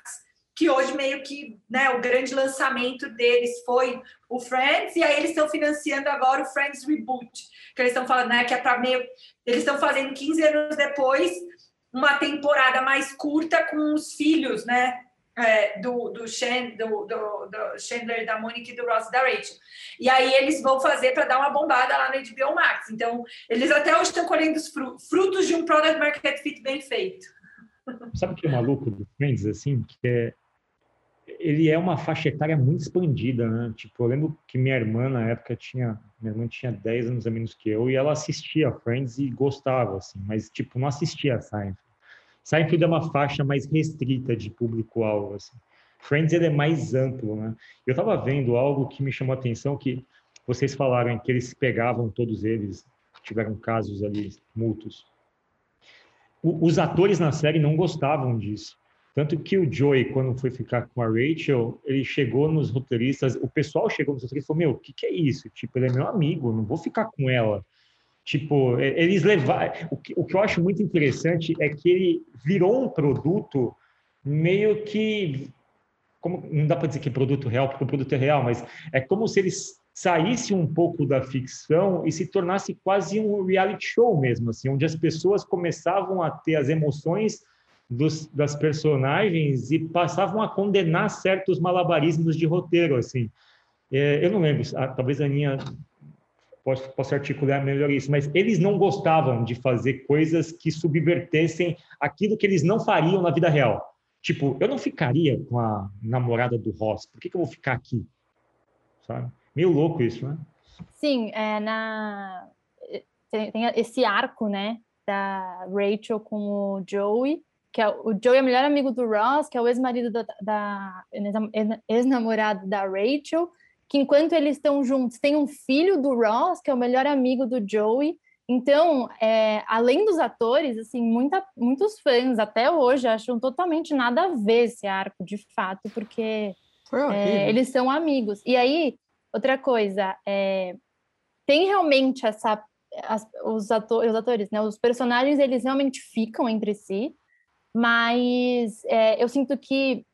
Speaker 4: que hoje meio que né, o grande lançamento deles foi o Friends, e aí eles estão financiando agora o Friends Reboot, que eles estão falando né, que é para meio. Eles estão fazendo 15 anos depois uma temporada mais curta com os filhos, né? É, do, do, Chan, do, do, Chandler, da Monica e do Ross da Rachel. E aí eles vão fazer para dar uma bombada lá no HBO Max. Então, eles até hoje estão colhendo os frutos de um product market fit bem feito.
Speaker 1: Sabe o que é maluco do Friends, assim? Que é, ele é uma faixa etária muito expandida, né? Tipo, eu lembro que minha irmã, na época, tinha... Minha irmã tinha 10 anos a menos que eu, e ela assistia Friends e gostava, assim. Mas, tipo, não assistia Seinfeld. Seinfeld é uma faixa mais restrita de público-alvo. Assim. Friends ele é mais amplo, né? Eu estava vendo algo que me chamou a atenção, que vocês falaram que eles pegavam todos eles, tiveram casos ali mútuos. O, os atores na série não gostavam disso. Tanto que o Joey, quando foi ficar com a Rachel, ele chegou nos roteiristas, o pessoal chegou nos roteiristas e falou, meu, o que, que é isso? Tipo, ele é meu amigo, não vou ficar com ela. Tipo, eles levaram. O que, o que eu acho muito interessante é que ele virou um produto meio que. Como, não dá para dizer que é produto real, porque o produto é real, mas é como se eles saísse um pouco da ficção e se tornasse quase um reality show mesmo, assim, onde as pessoas começavam a ter as emoções dos, das personagens e passavam a condenar certos malabarismos de roteiro, assim. É, eu não lembro, talvez a Aninha posso, posso articular melhor isso, mas eles não gostavam de fazer coisas que subvertessem aquilo que eles não fariam na vida real. Tipo, eu não ficaria com a namorada do Ross, por que, que eu vou ficar aqui? Sabe? Meio louco isso, né?
Speaker 3: Sim, é, na... tem, tem esse arco, né, da Rachel com o Joey, que é o Joey é o melhor amigo do Ross, que é o ex-marido da, da ex-namorado da Rachel, que enquanto eles estão juntos, tem um filho do Ross, que é o melhor amigo do Joey. Então, é, além dos atores, assim, muita, muitos fãs até hoje acham totalmente nada a ver esse arco, de fato, porque é, eles são amigos. E aí, outra coisa, é, tem realmente essa as, os, ator, os atores, né? Os personagens eles realmente ficam entre si, mas é, eu sinto que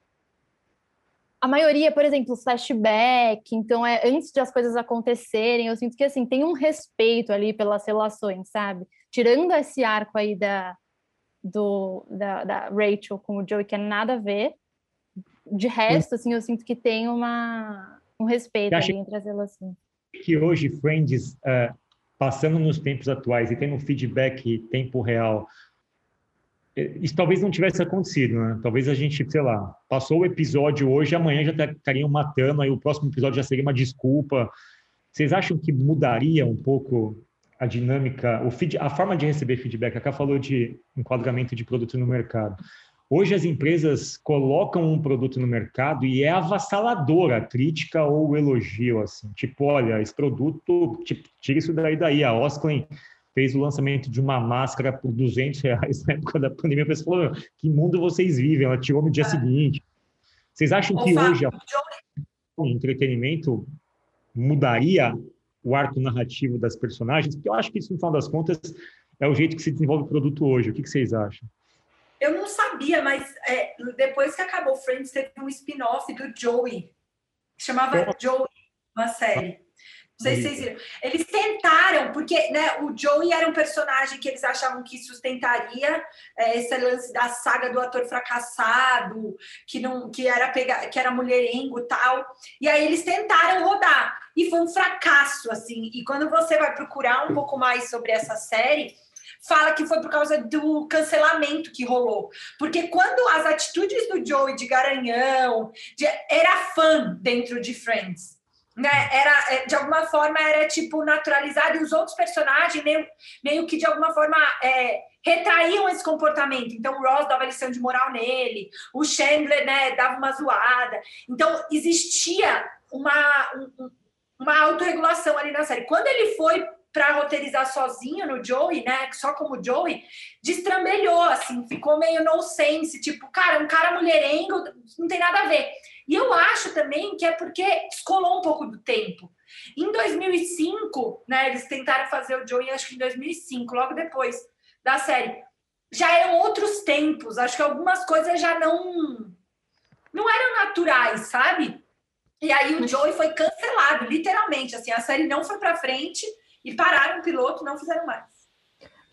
Speaker 3: a maioria, por exemplo, flashback, então é antes de as coisas acontecerem, eu sinto que assim tem um respeito ali pelas relações, sabe? Tirando esse arco aí da do da, da Rachel com o Joey que é nada a ver, de resto, assim, eu sinto que tem uma um respeito ali entre as relações.
Speaker 1: Que hoje Friends uh, passando nos tempos atuais e tendo feedback tempo real isso talvez não tivesse acontecido, né? Talvez a gente, sei lá, passou o episódio hoje, amanhã já estariam matando, aí o próximo episódio já seria uma desculpa. Vocês acham que mudaria um pouco a dinâmica, o feed, a forma de receber feedback? A Cá falou de enquadramento de produto no mercado. Hoje as empresas colocam um produto no mercado e é avassaladora a crítica ou o elogio, assim. Tipo, olha, esse produto, tipo, tira isso daí daí. A Osklin fez o lançamento de uma máscara por 200 reais na época da pandemia. A pessoa falou, que mundo vocês vivem? Ela tirou no dia ah. seguinte. Vocês acham que hoje o entretenimento mudaria o arco narrativo das personagens? Porque eu acho que isso, no final das contas, é o jeito que se desenvolve o produto hoje. O que, que vocês acham?
Speaker 4: Eu não sabia, mas é, depois que acabou Friends, teve um spin-off do Joey, chamava Joey, uma série. Não sei se vocês viram. Eles tentaram, porque né, o Joey era um personagem que eles achavam que sustentaria é, esse lance da saga do ator fracassado, que não que era pegar, que era mulherengo e tal. E aí eles tentaram rodar. E foi um fracasso, assim. E quando você vai procurar um pouco mais sobre essa série, fala que foi por causa do cancelamento que rolou. Porque quando as atitudes do Joey de garanhão, de, era fã dentro de Friends. Né, era é, de alguma forma era tipo naturalizado e os outros personagens meio, meio que de alguma forma é, retraíam esse comportamento. Então o Ross dava lição de moral nele, o Chandler né, dava uma zoada. Então existia uma, um, uma autorregulação ali na série. Quando ele foi para roteirizar sozinho no Joey, né? Só como Joey, destrambelhou, assim, ficou meio nonsense, tipo, cara, um cara mulherengo, não tem nada a ver. E eu acho também que é porque descolou um pouco do tempo. Em 2005, né, eles tentaram fazer o Joey, acho que em 2005, logo depois da série. Já eram outros tempos, acho que algumas coisas já não não eram naturais, sabe? E aí o Joey foi cancelado, literalmente, assim, a série não foi para frente e pararam o piloto, não fizeram mais.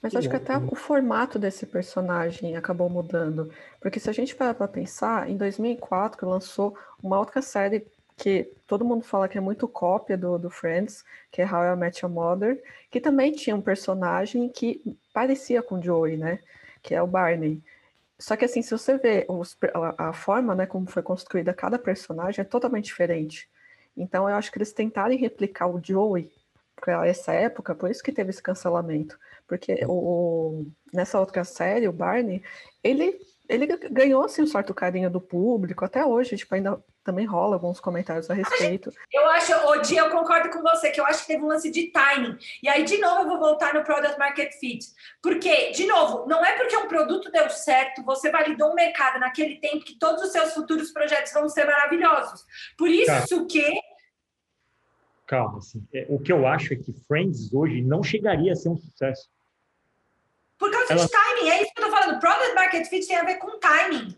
Speaker 5: Mas acho que até o formato desse personagem acabou mudando. Porque se a gente parar para pensar, em 2004 lançou uma outra série que todo mundo fala que é muito cópia do, do Friends, que é How I Met Your Mother, que também tinha um personagem que parecia com Joey, né? Que é o Barney. Só que assim, se você vê os, a, a, forma, né, como foi construída cada personagem, é totalmente diferente. Então eu acho que eles tentarem replicar o Joey para essa época, por isso que teve esse cancelamento. Porque o, nessa outra série, o Barney, ele, ele ganhou assim, um certo carinho do público, até hoje, tipo, ainda também rola alguns comentários a respeito.
Speaker 4: Eu acho, Odi, eu concordo com você, que eu acho que teve um lance de timing. E aí, de novo, eu vou voltar no Product Market Fit. Porque, de novo, não é porque um produto deu certo, você validou um mercado naquele tempo que todos os seus futuros projetos vão ser maravilhosos. Por isso tá. que
Speaker 1: calma. Assim. É, o que eu acho é que Friends hoje não chegaria a ser um sucesso.
Speaker 4: Por causa Ela... de timing, é isso que eu tô falando. Product Market Fit tem a ver com timing.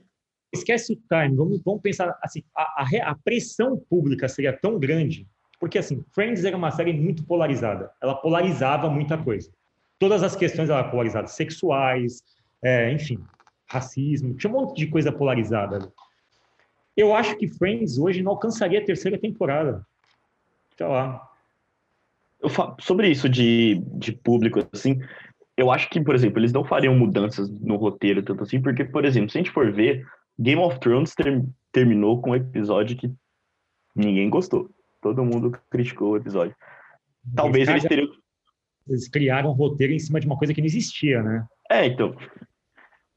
Speaker 1: Esquece o timing, vamos, vamos pensar assim, a, a, a pressão pública seria tão grande, porque assim, Friends era uma série muito polarizada, ela polarizava muita coisa. Todas as questões eram polarizadas, sexuais, é, enfim, racismo, tinha um monte de coisa polarizada. Eu acho que Friends hoje não alcançaria a terceira temporada sei lá.
Speaker 2: Falo, sobre isso de, de público, assim, eu acho que, por exemplo, eles não fariam mudanças no roteiro tanto assim, porque, por exemplo, se a gente for ver, Game of Thrones ter, terminou com um episódio que ninguém gostou. Todo mundo criticou o episódio. Talvez eles teriam.
Speaker 1: Eles criaram um roteiro em cima de uma coisa que não existia, né?
Speaker 2: É, então.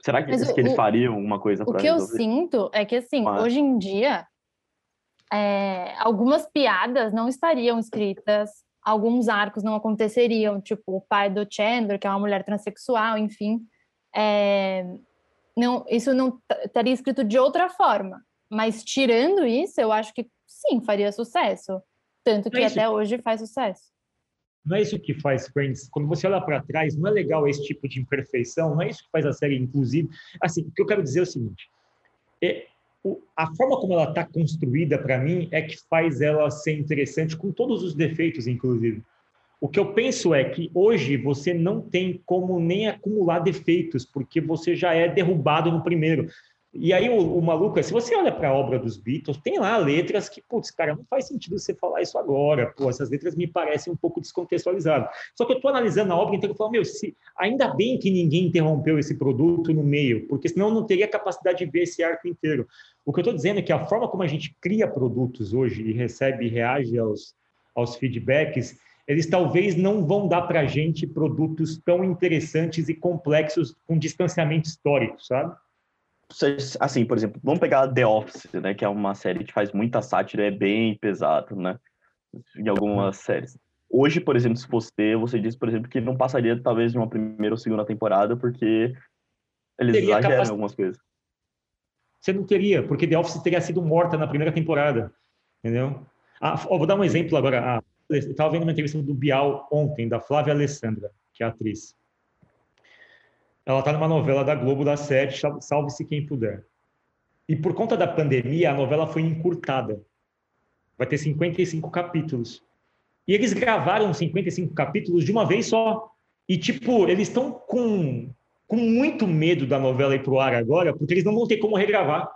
Speaker 2: Será que, que eles fariam uma coisa
Speaker 3: para O que resolver? eu sinto é que, assim, Mas... hoje em dia, é, algumas piadas não estariam escritas, alguns arcos não aconteceriam, tipo o pai do Chandler, que é uma mulher transexual, enfim. É, não, isso não estaria escrito de outra forma. Mas tirando isso, eu acho que sim, faria sucesso. Tanto que é até hoje faz sucesso.
Speaker 1: Não é isso que faz Friends. Quando você olha para trás, não é legal esse tipo de imperfeição, não é isso que faz a série, inclusive. Assim, o que eu quero dizer é o seguinte: é, a forma como ela está construída, para mim, é que faz ela ser interessante, com todos os defeitos, inclusive. O que eu penso é que hoje você não tem como nem acumular defeitos, porque você já é derrubado no primeiro. E aí o, o maluco, se você olha para a obra dos Beatles, tem lá letras que, putz, cara, não faz sentido você falar isso agora. Pô, essas letras me parecem um pouco descontextualizadas. Só que eu estou analisando a obra inteira e falo, meu, se, ainda bem que ninguém interrompeu esse produto no meio, porque senão eu não teria capacidade de ver esse arco inteiro. O que eu estou dizendo é que a forma como a gente cria produtos hoje e recebe e reage aos, aos feedbacks, eles talvez não vão dar para a gente produtos tão interessantes e complexos com distanciamento histórico, sabe?
Speaker 2: Assim, por exemplo, vamos pegar The Office, né, que é uma série que faz muita sátira, é bem pesado, né, em algumas séries. Hoje, por exemplo, se fosse ter, você disse, por exemplo, que não passaria talvez de uma primeira ou segunda temporada, porque eles teria exageram capac... algumas coisas.
Speaker 1: Você não teria, porque The Office teria sido morta na primeira temporada, entendeu? Ah, vou dar um exemplo agora. Ah, eu estava vendo uma entrevista do Bial ontem, da Flávia Alessandra, que é atriz. Ela está numa novela da Globo da Sete, Salve-se Quem Puder. E por conta da pandemia, a novela foi encurtada. Vai ter 55 capítulos. E eles gravaram 55 capítulos de uma vez só. E, tipo, eles estão com, com muito medo da novela ir pro ar agora, porque eles não vão ter como regravar.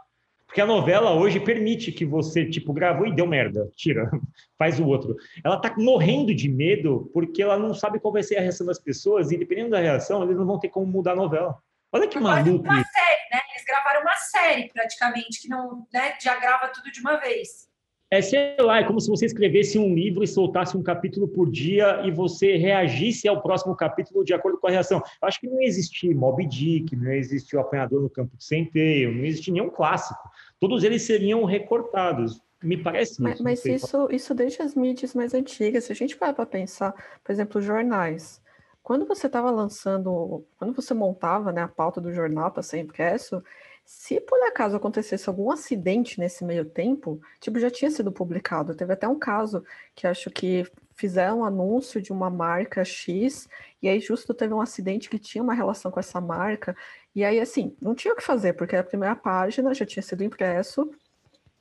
Speaker 1: Porque a novela hoje permite que você, tipo, gravou e deu merda, tira, faz o outro. Ela tá morrendo de medo porque ela não sabe qual vai ser a reação das pessoas, e dependendo da reação, eles não vão ter como mudar a novela. Olha que maluco.
Speaker 4: Uma série, né? Eles gravaram uma série praticamente, que não, né, já grava tudo de uma vez.
Speaker 1: É, sei lá, é como se você escrevesse um livro e soltasse um capítulo por dia e você reagisse ao próximo capítulo de acordo com a reação. Eu acho que não existia Moby Dick, não existia o Apanhador no Campo de Centeio, não existia nenhum clássico. Todos eles seriam recortados. Me parece
Speaker 5: Mas,
Speaker 1: isso.
Speaker 5: mas isso, isso desde as mídias mais antigas. Se a gente parar para pensar, por exemplo, jornais. Quando você estava lançando, quando você montava né, a pauta do jornal para ser impresso, se por acaso acontecesse algum acidente nesse meio tempo, tipo, já tinha sido publicado. Teve até um caso que acho que fizeram um anúncio de uma marca X, e aí justo teve um acidente que tinha uma relação com essa marca, e aí assim, não tinha o que fazer, porque a primeira página já tinha sido impresso,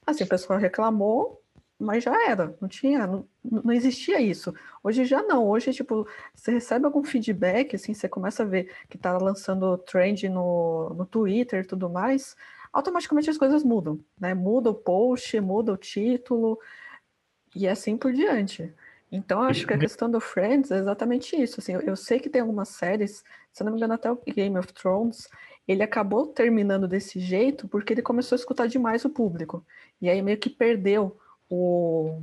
Speaker 5: assim, a pessoa reclamou, mas já era, não tinha, não, não existia isso. Hoje já não, hoje, tipo, você recebe algum feedback, assim, você começa a ver que tá lançando trend no, no Twitter e tudo mais, automaticamente as coisas mudam, né? Muda o post, muda o título, e assim por diante. Então, acho que a questão do Friends é exatamente isso. Assim, eu, eu sei que tem algumas séries, se não me engano, até o Game of Thrones, ele acabou terminando desse jeito porque ele começou a escutar demais o público. E aí meio que perdeu o,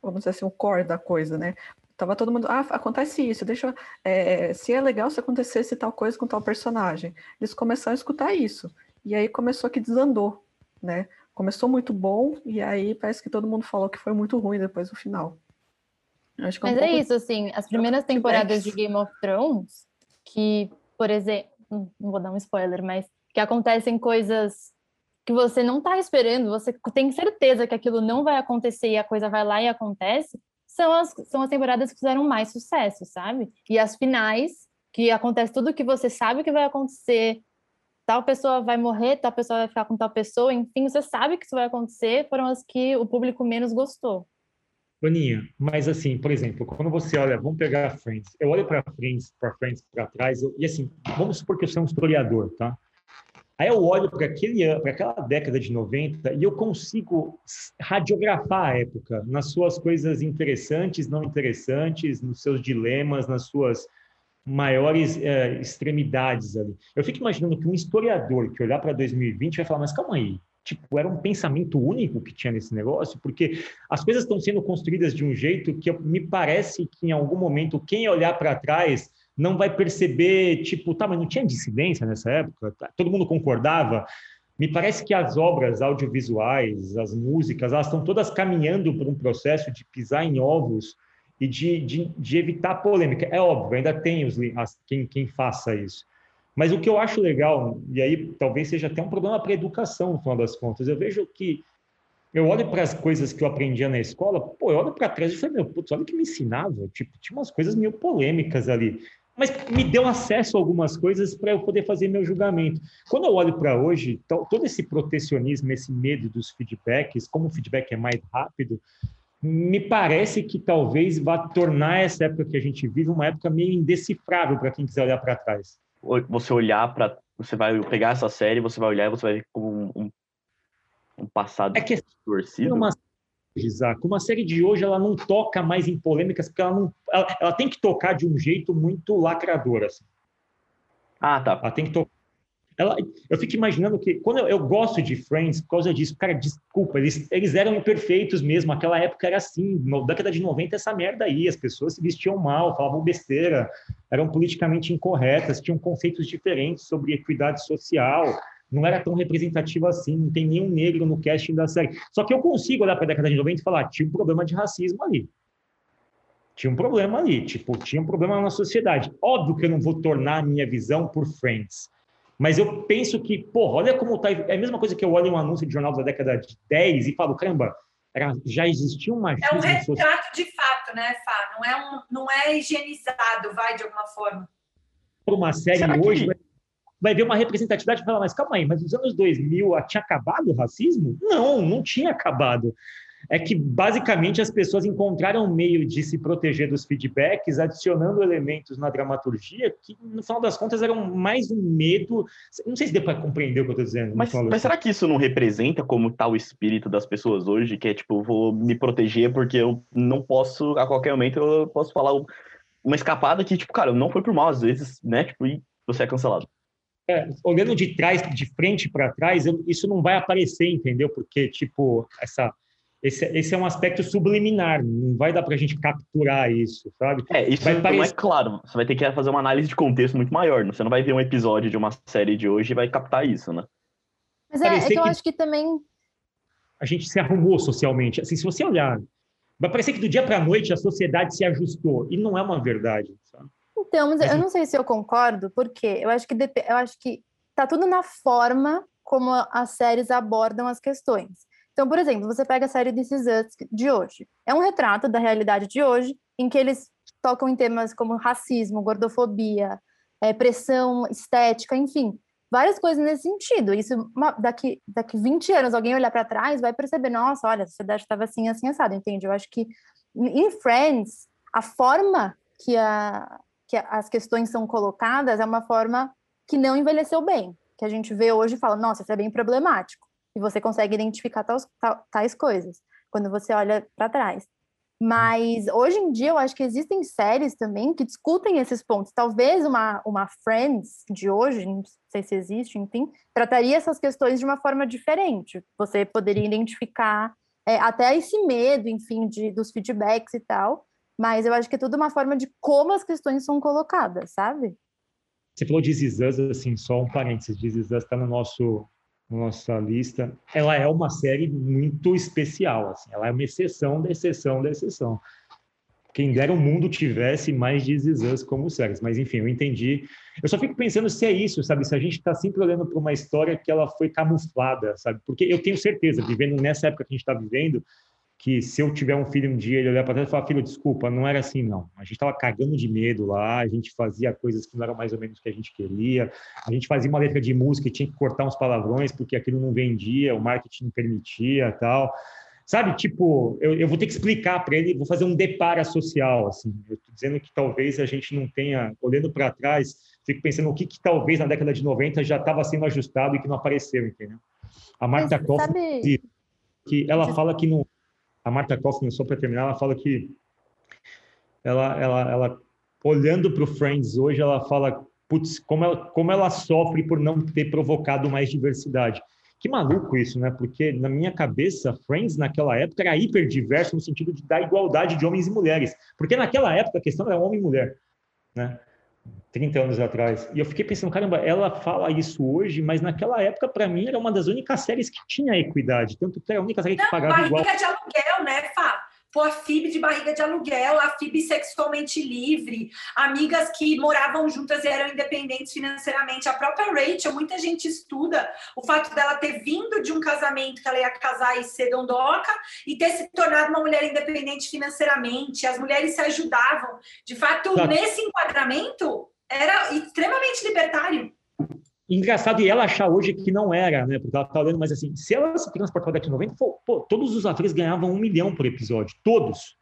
Speaker 5: vamos dizer assim, o core da coisa, né? Tava todo mundo, ah, acontece isso, deixa, é, se é legal se acontecesse tal coisa com tal personagem. Eles começaram a escutar isso, e aí começou que desandou, né? Começou muito bom, e aí parece que todo mundo falou que foi muito ruim depois do final.
Speaker 3: É um Mas é isso, assim, as primeiras temporadas de Game of Thrones, que, por exemplo, não vou dar um spoiler, mas que acontecem coisas que você não está esperando, você tem certeza que aquilo não vai acontecer e a coisa vai lá e acontece, são as, são as temporadas que fizeram mais sucesso, sabe? E as finais, que acontece tudo que você sabe que vai acontecer, tal pessoa vai morrer, tal pessoa vai ficar com tal pessoa, enfim, você sabe que isso vai acontecer, foram as que o público menos gostou.
Speaker 1: Boninha, mas assim, por exemplo, quando você olha, vamos pegar Friends, eu olho para Friends, para Friends para trás, eu, e assim, vamos supor que eu sou um historiador, tá? Aí eu olho para aquela década de 90 e eu consigo radiografar a época nas suas coisas interessantes, não interessantes, nos seus dilemas, nas suas maiores é, extremidades ali. Eu fico imaginando que um historiador que olhar para 2020 vai falar, mas calma aí, tipo, era um pensamento único que tinha nesse negócio, porque as coisas estão sendo construídas de um jeito que me parece que em algum momento quem olhar para trás não vai perceber, tipo, tá, mas não tinha dissidência nessa época? Tá, todo mundo concordava? Me parece que as obras audiovisuais, as músicas, elas estão todas caminhando por um processo de pisar em ovos e de, de, de evitar polêmica. É óbvio, ainda tem os, as, quem, quem faça isso. Mas o que eu acho legal, e aí talvez seja até um problema para a educação, no final das contas, eu vejo que eu olho para as coisas que eu aprendia na escola, pô, eu olho para trás e falei, meu, putz, olha o que me ensinava. Tipo, tinha umas coisas meio polêmicas ali mas me deu acesso a algumas coisas para eu poder fazer meu julgamento. Quando eu olho para hoje, todo esse protecionismo, esse medo dos feedbacks, como o feedback é mais rápido, me parece que talvez vá tornar essa época que a gente vive uma época meio indecifrável para quem quiser olhar para trás.
Speaker 2: Você olhar para. Você vai pegar essa série, você vai olhar e você vai ver como um, um passado
Speaker 1: é que torcido. Uma Isaac. Uma série de hoje ela não toca mais em polêmicas porque ela não, ela, ela tem que tocar de um jeito muito lacrador assim.
Speaker 2: Ah, tá.
Speaker 1: Ela tem que tocar. Ela, eu fico imaginando que quando eu, eu, gosto de Friends por causa disso, cara, desculpa, eles, eles eram imperfeitos mesmo. Aquela época era assim, na década de 90 essa merda aí, as pessoas se vestiam mal, falavam besteira, eram politicamente incorretas, tinham conceitos diferentes sobre equidade social não era tão representativa assim, não tem nenhum negro no casting da série. Só que eu consigo olhar para a década de 90 e falar, tinha um problema de racismo ali. Tinha um problema ali, tipo, tinha um problema na sociedade. Óbvio que eu não vou tornar a minha visão por Friends, mas eu penso que, pô, olha como tá. É a mesma coisa que eu olho um anúncio de jornal da década de 10 e falo, caramba, era, já existia um machismo.
Speaker 4: É um retrato social. de fato, né, Fá? Não é, um, não é higienizado, vai, de alguma forma.
Speaker 1: Por uma série Será hoje. Que vai ver uma representatividade e falar, mas calma aí, mas nos anos 2000 tinha acabado o racismo? Não, não tinha acabado. É que basicamente as pessoas encontraram um meio de se proteger dos feedbacks, adicionando elementos na dramaturgia que, no final das contas, eram mais um medo. Não sei se deu para compreender o que eu estou dizendo.
Speaker 2: Mas, mas será que isso não representa como está o espírito das pessoas hoje? Que é tipo, vou me proteger porque eu não posso, a qualquer momento, eu posso falar uma escapada que, tipo, cara, não foi por mal, às vezes, né? Tipo, e você é cancelado.
Speaker 1: É, olhando de trás, de frente para trás, eu, isso não vai aparecer, entendeu? Porque, tipo, essa. esse, esse é um aspecto subliminar, não vai dar para a gente capturar isso, sabe?
Speaker 2: É, isso vai não parecer... é claro. Você vai ter que fazer uma análise de contexto muito maior. Você não vai ver um episódio de uma série de hoje e vai captar isso, né?
Speaker 3: Mas é, é que eu acho que também.
Speaker 1: A gente se arrumou socialmente. Assim, se você olhar, vai parecer que do dia para a noite a sociedade se ajustou. E não é uma verdade. Sabe?
Speaker 3: Então, mas eu não sei se eu concordo, porque eu acho que eu acho que tá tudo na forma como as séries abordam as questões. Então, por exemplo, você pega a série This Is Us de hoje. É um retrato da realidade de hoje, em que eles tocam em temas como racismo, gordofobia, é, pressão estética, enfim, várias coisas nesse sentido. Isso, uma, daqui, daqui 20 anos, alguém olhar para trás vai perceber, nossa, olha, a sociedade estava assim, assim, assado, entende? Eu acho que em Friends, a forma que, a, que as questões são colocadas é uma forma que não envelheceu bem, que a gente vê hoje e fala, nossa, isso é bem problemático. E você consegue identificar tais, tais coisas quando você olha para trás. Mas hoje em dia eu acho que existem séries também que discutem esses pontos. Talvez uma, uma Friends de hoje, não sei se existe, enfim, trataria essas questões de uma forma diferente. Você poderia identificar é, até esse medo, enfim, de, dos feedbacks e tal. Mas eu acho que é tudo uma forma de como as questões são colocadas, sabe?
Speaker 1: Você falou de Zizans, assim, só um parênteses. Zizans está no nosso nossa lista, ela é uma série muito especial, assim, ela é uma exceção da exceção da exceção. Quem dera o mundo tivesse mais de como séries, mas enfim, eu entendi. Eu só fico pensando se é isso, sabe? Se a gente está sempre olhando para uma história que ela foi camuflada, sabe? Porque eu tenho certeza, vivendo nessa época que a gente está vivendo, que se eu tiver um filho um dia, ele olhar para trás e falar, filho, desculpa, não era assim, não. A gente estava cagando de medo lá, a gente fazia coisas que não eram mais ou menos o que a gente queria, a gente fazia uma letra de música e tinha que cortar uns palavrões porque aquilo não vendia, o marketing não permitia tal. Sabe, tipo, eu, eu vou ter que explicar para ele, vou fazer um depara social, assim. Eu estou dizendo que talvez a gente não tenha, olhando para trás, fico pensando o que, que talvez na década de 90 já estava sendo ajustado e que não apareceu, entendeu? A Marta Kaufman, que ela fala que não a Marta Kaufman, só para terminar, ela fala que ela, ela, ela olhando para o Friends hoje, ela fala, putz, como ela, como ela sofre por não ter provocado mais diversidade. Que maluco isso, né? Porque na minha cabeça, Friends naquela época era hiper diverso no sentido de dar igualdade de homens e mulheres. Porque naquela época a questão era homem e mulher, né? 30 anos atrás. E eu fiquei pensando, caramba, ela fala isso hoje, mas naquela época, para mim, era uma das únicas séries que tinha equidade. Tanto que era a única série que Não, pagava igual.
Speaker 4: de aluguel, né, Fá? Pô, a FIB de barriga de aluguel, a FIB sexualmente livre, amigas que moravam juntas e eram independentes financeiramente. A própria Rachel, muita gente estuda o fato dela ter vindo de um casamento que ela ia casar e ser dondoca e ter se tornado uma mulher independente financeiramente. As mulheres se ajudavam. De fato, claro. nesse enquadramento, era extremamente libertário.
Speaker 1: Engraçado, e ela achar hoje que não era, né? Porque ela tá olhando, mas assim, se ela se transportar daqui 90, pô, todos os atores ganhavam um milhão por episódio, todos.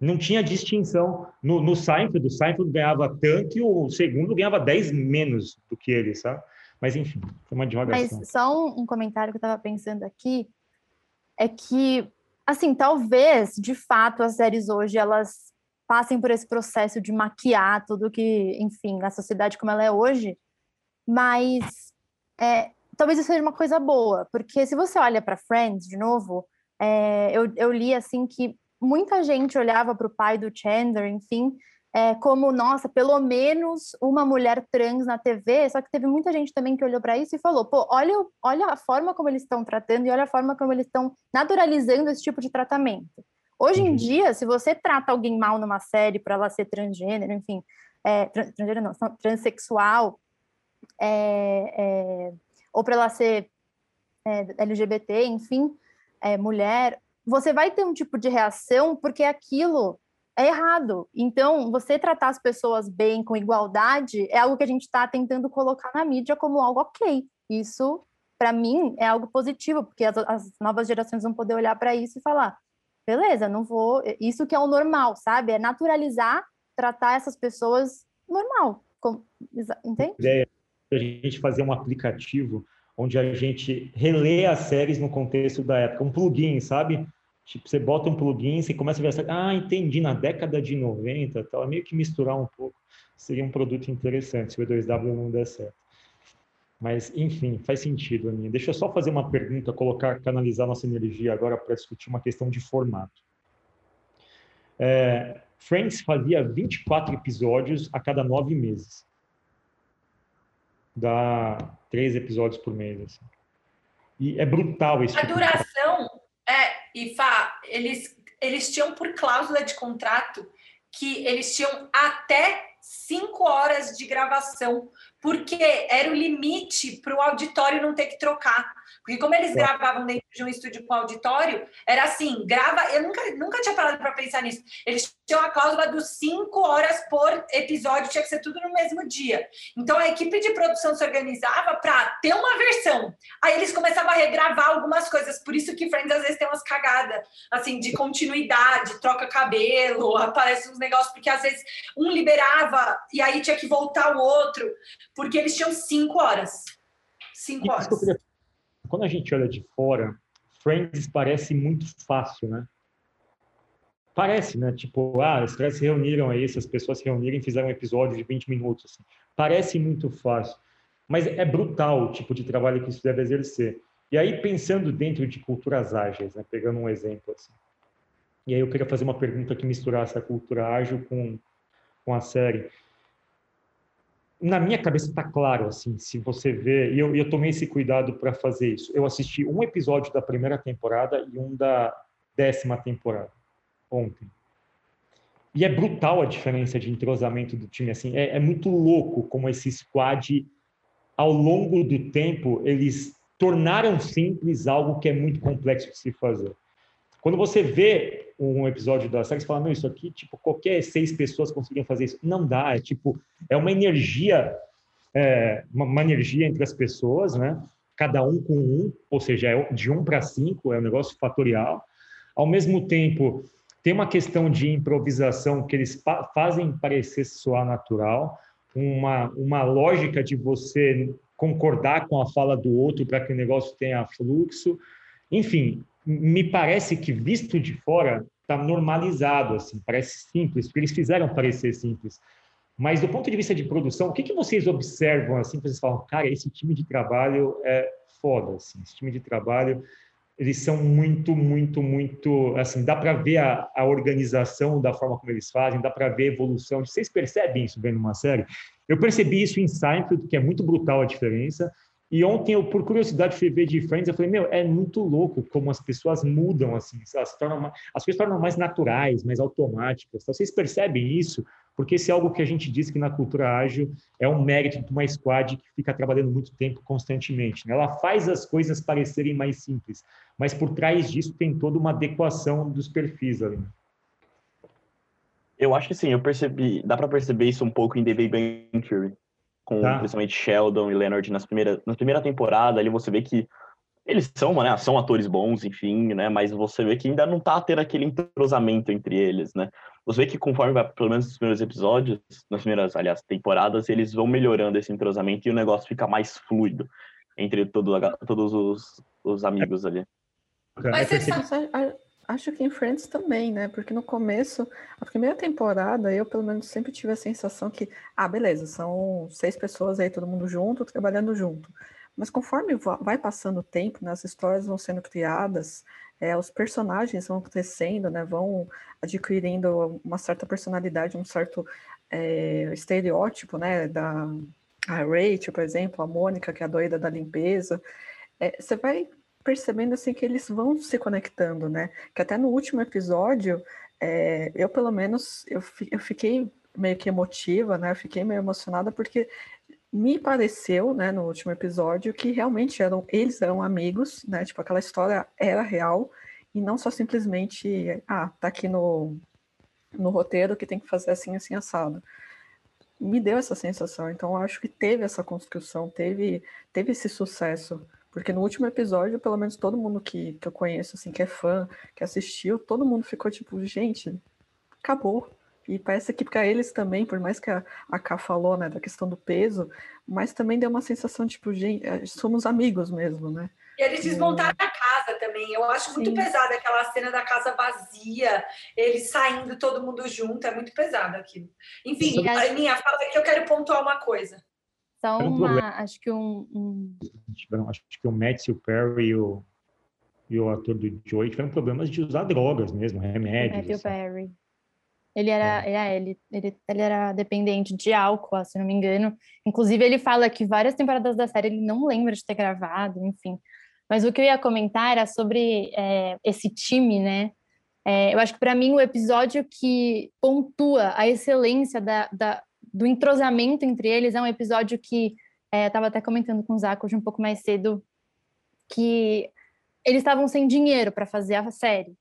Speaker 1: Não tinha distinção. No, no Seinfeld, o Seinfeld ganhava tanto e o segundo ganhava 10 menos do que ele, sabe? Mas enfim, foi uma divagação.
Speaker 3: Mas só um, comentário que eu estava pensando aqui é que, assim, talvez, de fato, as séries hoje, elas passem por esse processo de maquiar tudo que, enfim, a sociedade como ela é hoje, mas é, talvez isso seja uma coisa boa, porque se você olha para Friends de novo, é, eu, eu li assim que muita gente olhava para o pai do Chandler, enfim, é, como, nossa, pelo menos uma mulher trans na TV, só que teve muita gente também que olhou para isso e falou, pô, olha, olha a forma como eles estão tratando e olha a forma como eles estão naturalizando esse tipo de tratamento. Hoje em uhum. dia, se você trata alguém mal numa série para ela ser transgênero, enfim, é, transgênero não, transexual, é, é, ou para ela ser é, LGBT, enfim, é, mulher, você vai ter um tipo de reação porque aquilo é errado. Então, você tratar as pessoas bem, com igualdade, é algo que a gente está tentando colocar na mídia como algo ok. Isso, para mim, é algo positivo, porque as, as novas gerações vão poder olhar para isso e falar: beleza, não vou. Isso que é o normal, sabe? É naturalizar, tratar essas pessoas normal. Como, entende? A
Speaker 1: gente fazer um aplicativo onde a gente relê as séries no contexto da época, um plugin, sabe? Tipo, você bota um plugin, você começa a ver essa, ah, entendi, na década de 90, tal, é meio que misturar um pouco. Seria um produto interessante se o E2W não der certo. Mas, enfim, faz sentido, Aninha. Deixa eu só fazer uma pergunta, colocar, canalizar nossa energia agora para discutir uma questão de formato. É, Friends fazia 24 episódios a cada nove meses. Dá três episódios por mês. Assim. E é brutal esse
Speaker 4: A tipo duração, de... é, e Fá, eles, eles tinham por cláusula de contrato que eles tinham até cinco horas de gravação, porque era o limite para o auditório não ter que trocar. Porque como eles gravavam dentro de um estúdio com auditório, era assim, grava. Eu nunca, nunca tinha parado para pensar nisso. Eles tinham a cláusula dos cinco horas por episódio, tinha que ser tudo no mesmo dia. Então a equipe de produção se organizava para ter uma versão. Aí eles começavam a regravar algumas coisas. Por isso que Friends às vezes tem umas cagadas, assim, de continuidade, troca cabelo, aparece uns negócios, porque às vezes um liberava e aí tinha que voltar o outro, porque eles tinham cinco horas. Cinco horas
Speaker 1: quando a gente olha de fora, Friends parece muito fácil, né? Parece, né? Tipo, ah, os caras se reuniram aí, essas pessoas se reuniram e fizeram um episódio de 20 minutos. Assim. Parece muito fácil, mas é brutal o tipo de trabalho que isso deve exercer. E aí, pensando dentro de culturas ágeis, né? pegando um exemplo assim. E aí eu queria fazer uma pergunta que misturasse a cultura ágil com, com a série na minha cabeça está claro, assim, se você vê, e eu, eu tomei esse cuidado para fazer isso. Eu assisti um episódio da primeira temporada e um da décima temporada, ontem. E é brutal a diferença de entrosamento do time, assim, é, é muito louco como esse squad, ao longo do tempo, eles tornaram simples algo que é muito complexo de se fazer. Quando você vê um episódio da série, você fala, meu, isso aqui, tipo, qualquer seis pessoas conseguiam fazer isso. Não dá, é tipo, é uma energia, é, uma, uma, energia entre as pessoas, né? Cada um com um, ou seja, é de um para cinco, é um negócio fatorial. Ao mesmo tempo, tem uma questão de improvisação que eles fazem parecer soar natural, uma, uma lógica de você concordar com a fala do outro para que o negócio tenha fluxo. Enfim, me parece que visto de fora está normalizado, assim, parece simples, porque eles fizeram parecer simples. Mas do ponto de vista de produção, o que, que vocês observam assim, vocês falam, cara, esse time de trabalho é foda, assim, esse time de trabalho, eles são muito, muito, muito, assim, dá para ver a, a, organização da forma como eles fazem, dá para ver a evolução. Vocês percebem isso vendo uma série? Eu percebi isso em Seinfeld, que é muito brutal a diferença, e ontem, eu, por curiosidade, fui ver de Friends, eu falei, meu, é muito louco como as pessoas mudam, assim, elas tornam, as coisas tornam mais naturais, mais automáticas. Então, vocês percebem isso? Porque isso é algo que a gente diz que na cultura ágil é um mérito de uma squad que fica trabalhando muito tempo constantemente. Né? Ela faz as coisas parecerem mais simples, mas por trás disso tem toda uma adequação dos perfis ali.
Speaker 2: Eu acho que sim, eu percebi, dá para perceber isso um pouco em The Big Bang Theory com tá. principalmente Sheldon e Leonard nas primeiras na primeira temporada, ali você vê que eles são, né, são atores bons, enfim, né, mas você vê que ainda não tá tendo aquele entrosamento entre eles, né. Você vê que conforme vai, pelo menos nos primeiros episódios, nas primeiras, aliás, temporadas, eles vão melhorando esse entrosamento e o negócio fica mais fluido entre todo, todos os, os amigos ali.
Speaker 5: Mas você sabe, Acho que em Friends também, né? Porque no começo, a primeira temporada, eu pelo menos sempre tive a sensação que, ah, beleza, são seis pessoas aí, todo mundo junto, trabalhando junto. Mas conforme vai passando o tempo, né, as histórias vão sendo criadas, é, os personagens vão crescendo, né, vão adquirindo uma certa personalidade, um certo é, estereótipo, né, da a Rachel, por exemplo, a Mônica, que é a doida da limpeza. É, você vai percebendo assim que eles vão se conectando, né? Que até no último episódio, é, eu pelo menos eu, eu fiquei meio que emotiva, né? Fiquei meio emocionada porque me pareceu, né, no último episódio, que realmente eram eles eram amigos, né? Tipo aquela história era real e não só simplesmente ah tá aqui no no roteiro que tem que fazer assim assim assado. Me deu essa sensação, então acho que teve essa construção, teve teve esse sucesso porque no último episódio, pelo menos todo mundo que, que eu conheço, assim, que é fã, que assistiu, todo mundo ficou tipo, gente, acabou. E parece que para eles também, por mais que a, a Ká falou, né, da questão do peso, mas também deu uma sensação, tipo, gente, é, somos amigos mesmo, né?
Speaker 4: E eles desmontaram a casa também. Eu acho muito pesada aquela cena da casa vazia, eles saindo todo mundo junto, é muito pesado aquilo. Enfim, Sim, a... Aninha, fala que eu quero pontuar uma coisa.
Speaker 3: Um uma, acho que um, um...
Speaker 1: Tiveram, acho que o Matthew Perry e o, e o ator do Joey tiveram problemas de usar drogas mesmo, remédios.
Speaker 3: Matthew assim. Perry. Ele era, é. é. ele, ele, ele era dependente de álcool, se não me engano. Inclusive, ele fala que várias temporadas da série ele não lembra de ter gravado, enfim. Mas o que eu ia comentar era sobre é, esse time, né? É, eu acho que para mim o episódio que pontua a excelência da, da, do entrosamento entre eles é um episódio que é, estava até comentando com o Zaco hoje um pouco mais cedo que eles estavam sem dinheiro para fazer a série.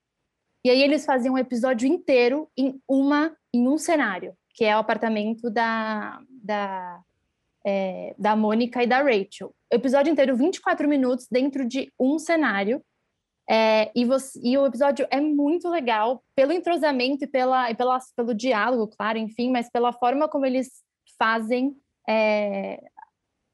Speaker 3: E aí eles faziam um episódio inteiro em uma em um cenário, que é o apartamento da, da, é, da Mônica e da Rachel. O episódio inteiro, 24 minutos, dentro de um cenário. É, e, você, e, o episódio é muito legal pelo entrosamento e, pela, e pela, pelo diálogo, claro, enfim, mas pela forma como eles fazem é,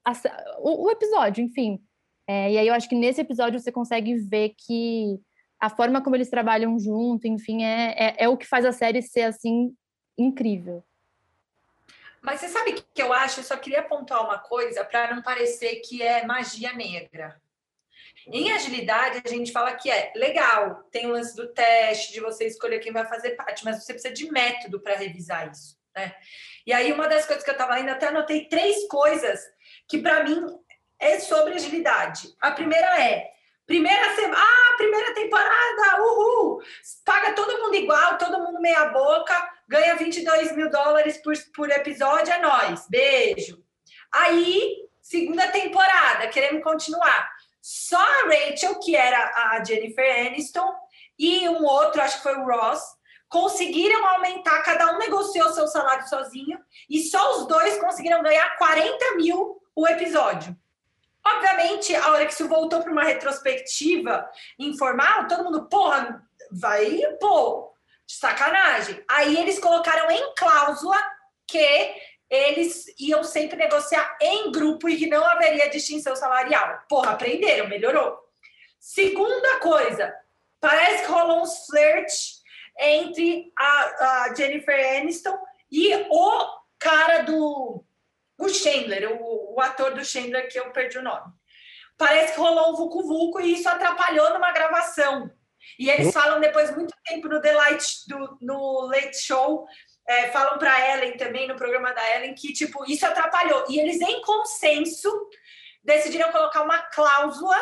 Speaker 3: a, o, o, episódio, enfim. É, e aí eu acho que nesse episódio você consegue ver que a forma como eles trabalham junto, enfim, é, é, é o que faz a série ser assim incrível.
Speaker 4: Mas você sabe o que eu acho? Eu só queria pontuar uma coisa para não parecer que é magia negra. Em agilidade, a gente fala que é legal, tem o lance do teste, de você escolher quem vai fazer parte, mas você precisa de método para revisar isso. Né? E aí, uma das coisas que eu estava lendo, até anotei três coisas que, para mim, é sobre agilidade. A primeira é Primeira semana, ah, primeira temporada, uhul! Paga todo mundo igual, todo mundo meia boca, ganha 22 mil dólares por, por episódio, é nós. Beijo. Aí, segunda temporada, queremos continuar. Só a Rachel, que era a Jennifer Aniston, e um outro, acho que foi o Ross, conseguiram aumentar, cada um negociou seu salário sozinho, e só os dois conseguiram ganhar 40 mil o episódio. Obviamente, a hora que isso voltou para uma retrospectiva informal, todo mundo, porra, vai, pô, sacanagem. Aí eles colocaram em cláusula que eles iam sempre negociar em grupo e que não haveria distinção salarial. Porra, aprenderam, melhorou. Segunda coisa, parece que rolou uns flirts entre a, a Jennifer Aniston e o cara do o Chandler, o, o ator do Chandler, que eu perdi o nome. Parece que rolou um vucu-vucu e isso atrapalhou numa gravação. E eles falam depois muito tempo no The Light, do, no Late Show, é, falam para Ellen também, no programa da Ellen, que tipo, isso atrapalhou. E eles, em consenso, decidiram colocar uma cláusula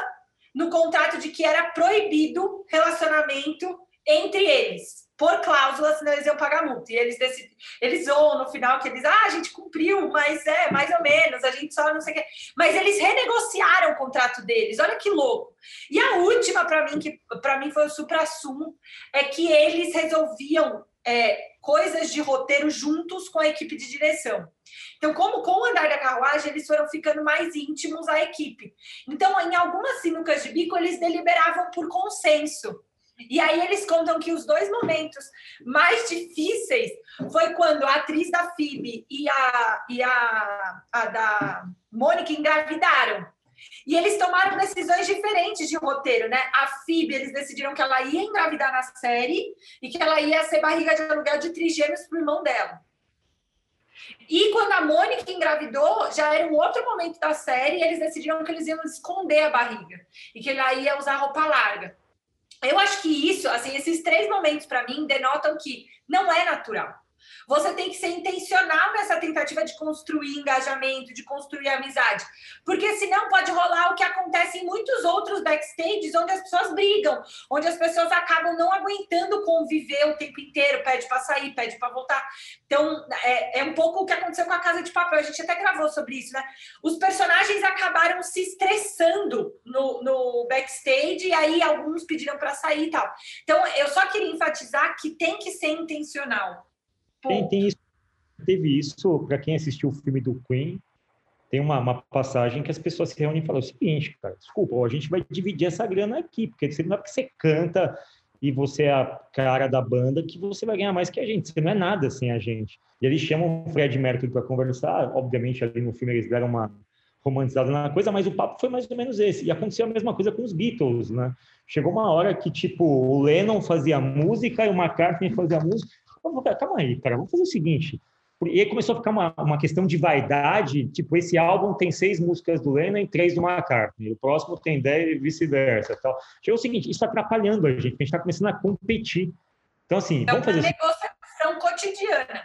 Speaker 4: no contrato de que era proibido relacionamento entre eles por cláusula, senão eles iam pagar multa. E eles decidem, eles zoam no final que eles, ah, a gente cumpriu, mas é mais ou menos, a gente só não sei o quê. Mas eles renegociaram o contrato deles, olha que louco. E a última, para mim, que para mim foi o supra-sumo, é que eles resolviam é, coisas de roteiro juntos com a equipe de direção. Então, como com o andar da carruagem, eles foram ficando mais íntimos à equipe. Então, em algumas sinucas de bico, eles deliberavam por consenso. E aí eles contam que os dois momentos mais difíceis foi quando a atriz da Phoebe e a, e a, a da Mônica engravidaram. E eles tomaram decisões diferentes de roteiro, né? A Phoebe, eles decidiram que ela ia engravidar na série e que ela ia ser barriga de aluguel de trigêmeos pro irmão dela. E quando a Mônica engravidou, já era um outro momento da série, e eles decidiram que eles iam esconder a barriga e que ela ia usar roupa larga. Eu acho que isso, assim, esses três momentos para mim denotam que não é natural. Você tem que ser intencional nessa tentativa de construir engajamento, de construir amizade. Porque senão pode rolar o que acontece em muitos outros backstages, onde as pessoas brigam, onde as pessoas acabam não aguentando conviver o tempo inteiro, pede para sair, pede para voltar. Então, é, é, um pouco o que aconteceu com a Casa de Papel. A gente até gravou sobre isso, né? Os personagens acabaram se estressando no, no backstage, e aí alguns pediram para sair e tal. Então, eu só queria enfatizar que tem que ser intencional.
Speaker 1: Tem, tem isso, teve isso, para quem assistiu o filme do Queen, tem uma, uma, passagem que as pessoas se reúnem e falam o seguinte, cara, desculpa, a gente vai dividir essa grana aqui, porque não é porque você canta e você é a cara da banda que você vai ganhar mais que a gente, você não é nada sem a gente. E eles chamam o Fred Mercury para conversar, obviamente ali no filme eles deram uma romantizada na coisa, mas o papo foi mais ou menos esse. E aconteceu a mesma coisa com os Beatles, né? Chegou uma hora que, tipo, o Lennon fazia música e o McCartney fazia música, calma aí, cara, vamos fazer o seguinte, E aí começou a ficar uma, uma questão de vaidade, tipo, esse álbum tem seis músicas do Lennon e três do McCartney, o próximo tem dez e vice-versa. Tal. Chegou o seguinte, isso está atrapalhando a gente, a gente está começando a competir. Então, assim,
Speaker 4: então,
Speaker 1: vamos fazer...
Speaker 4: É uma negociação cotidiana.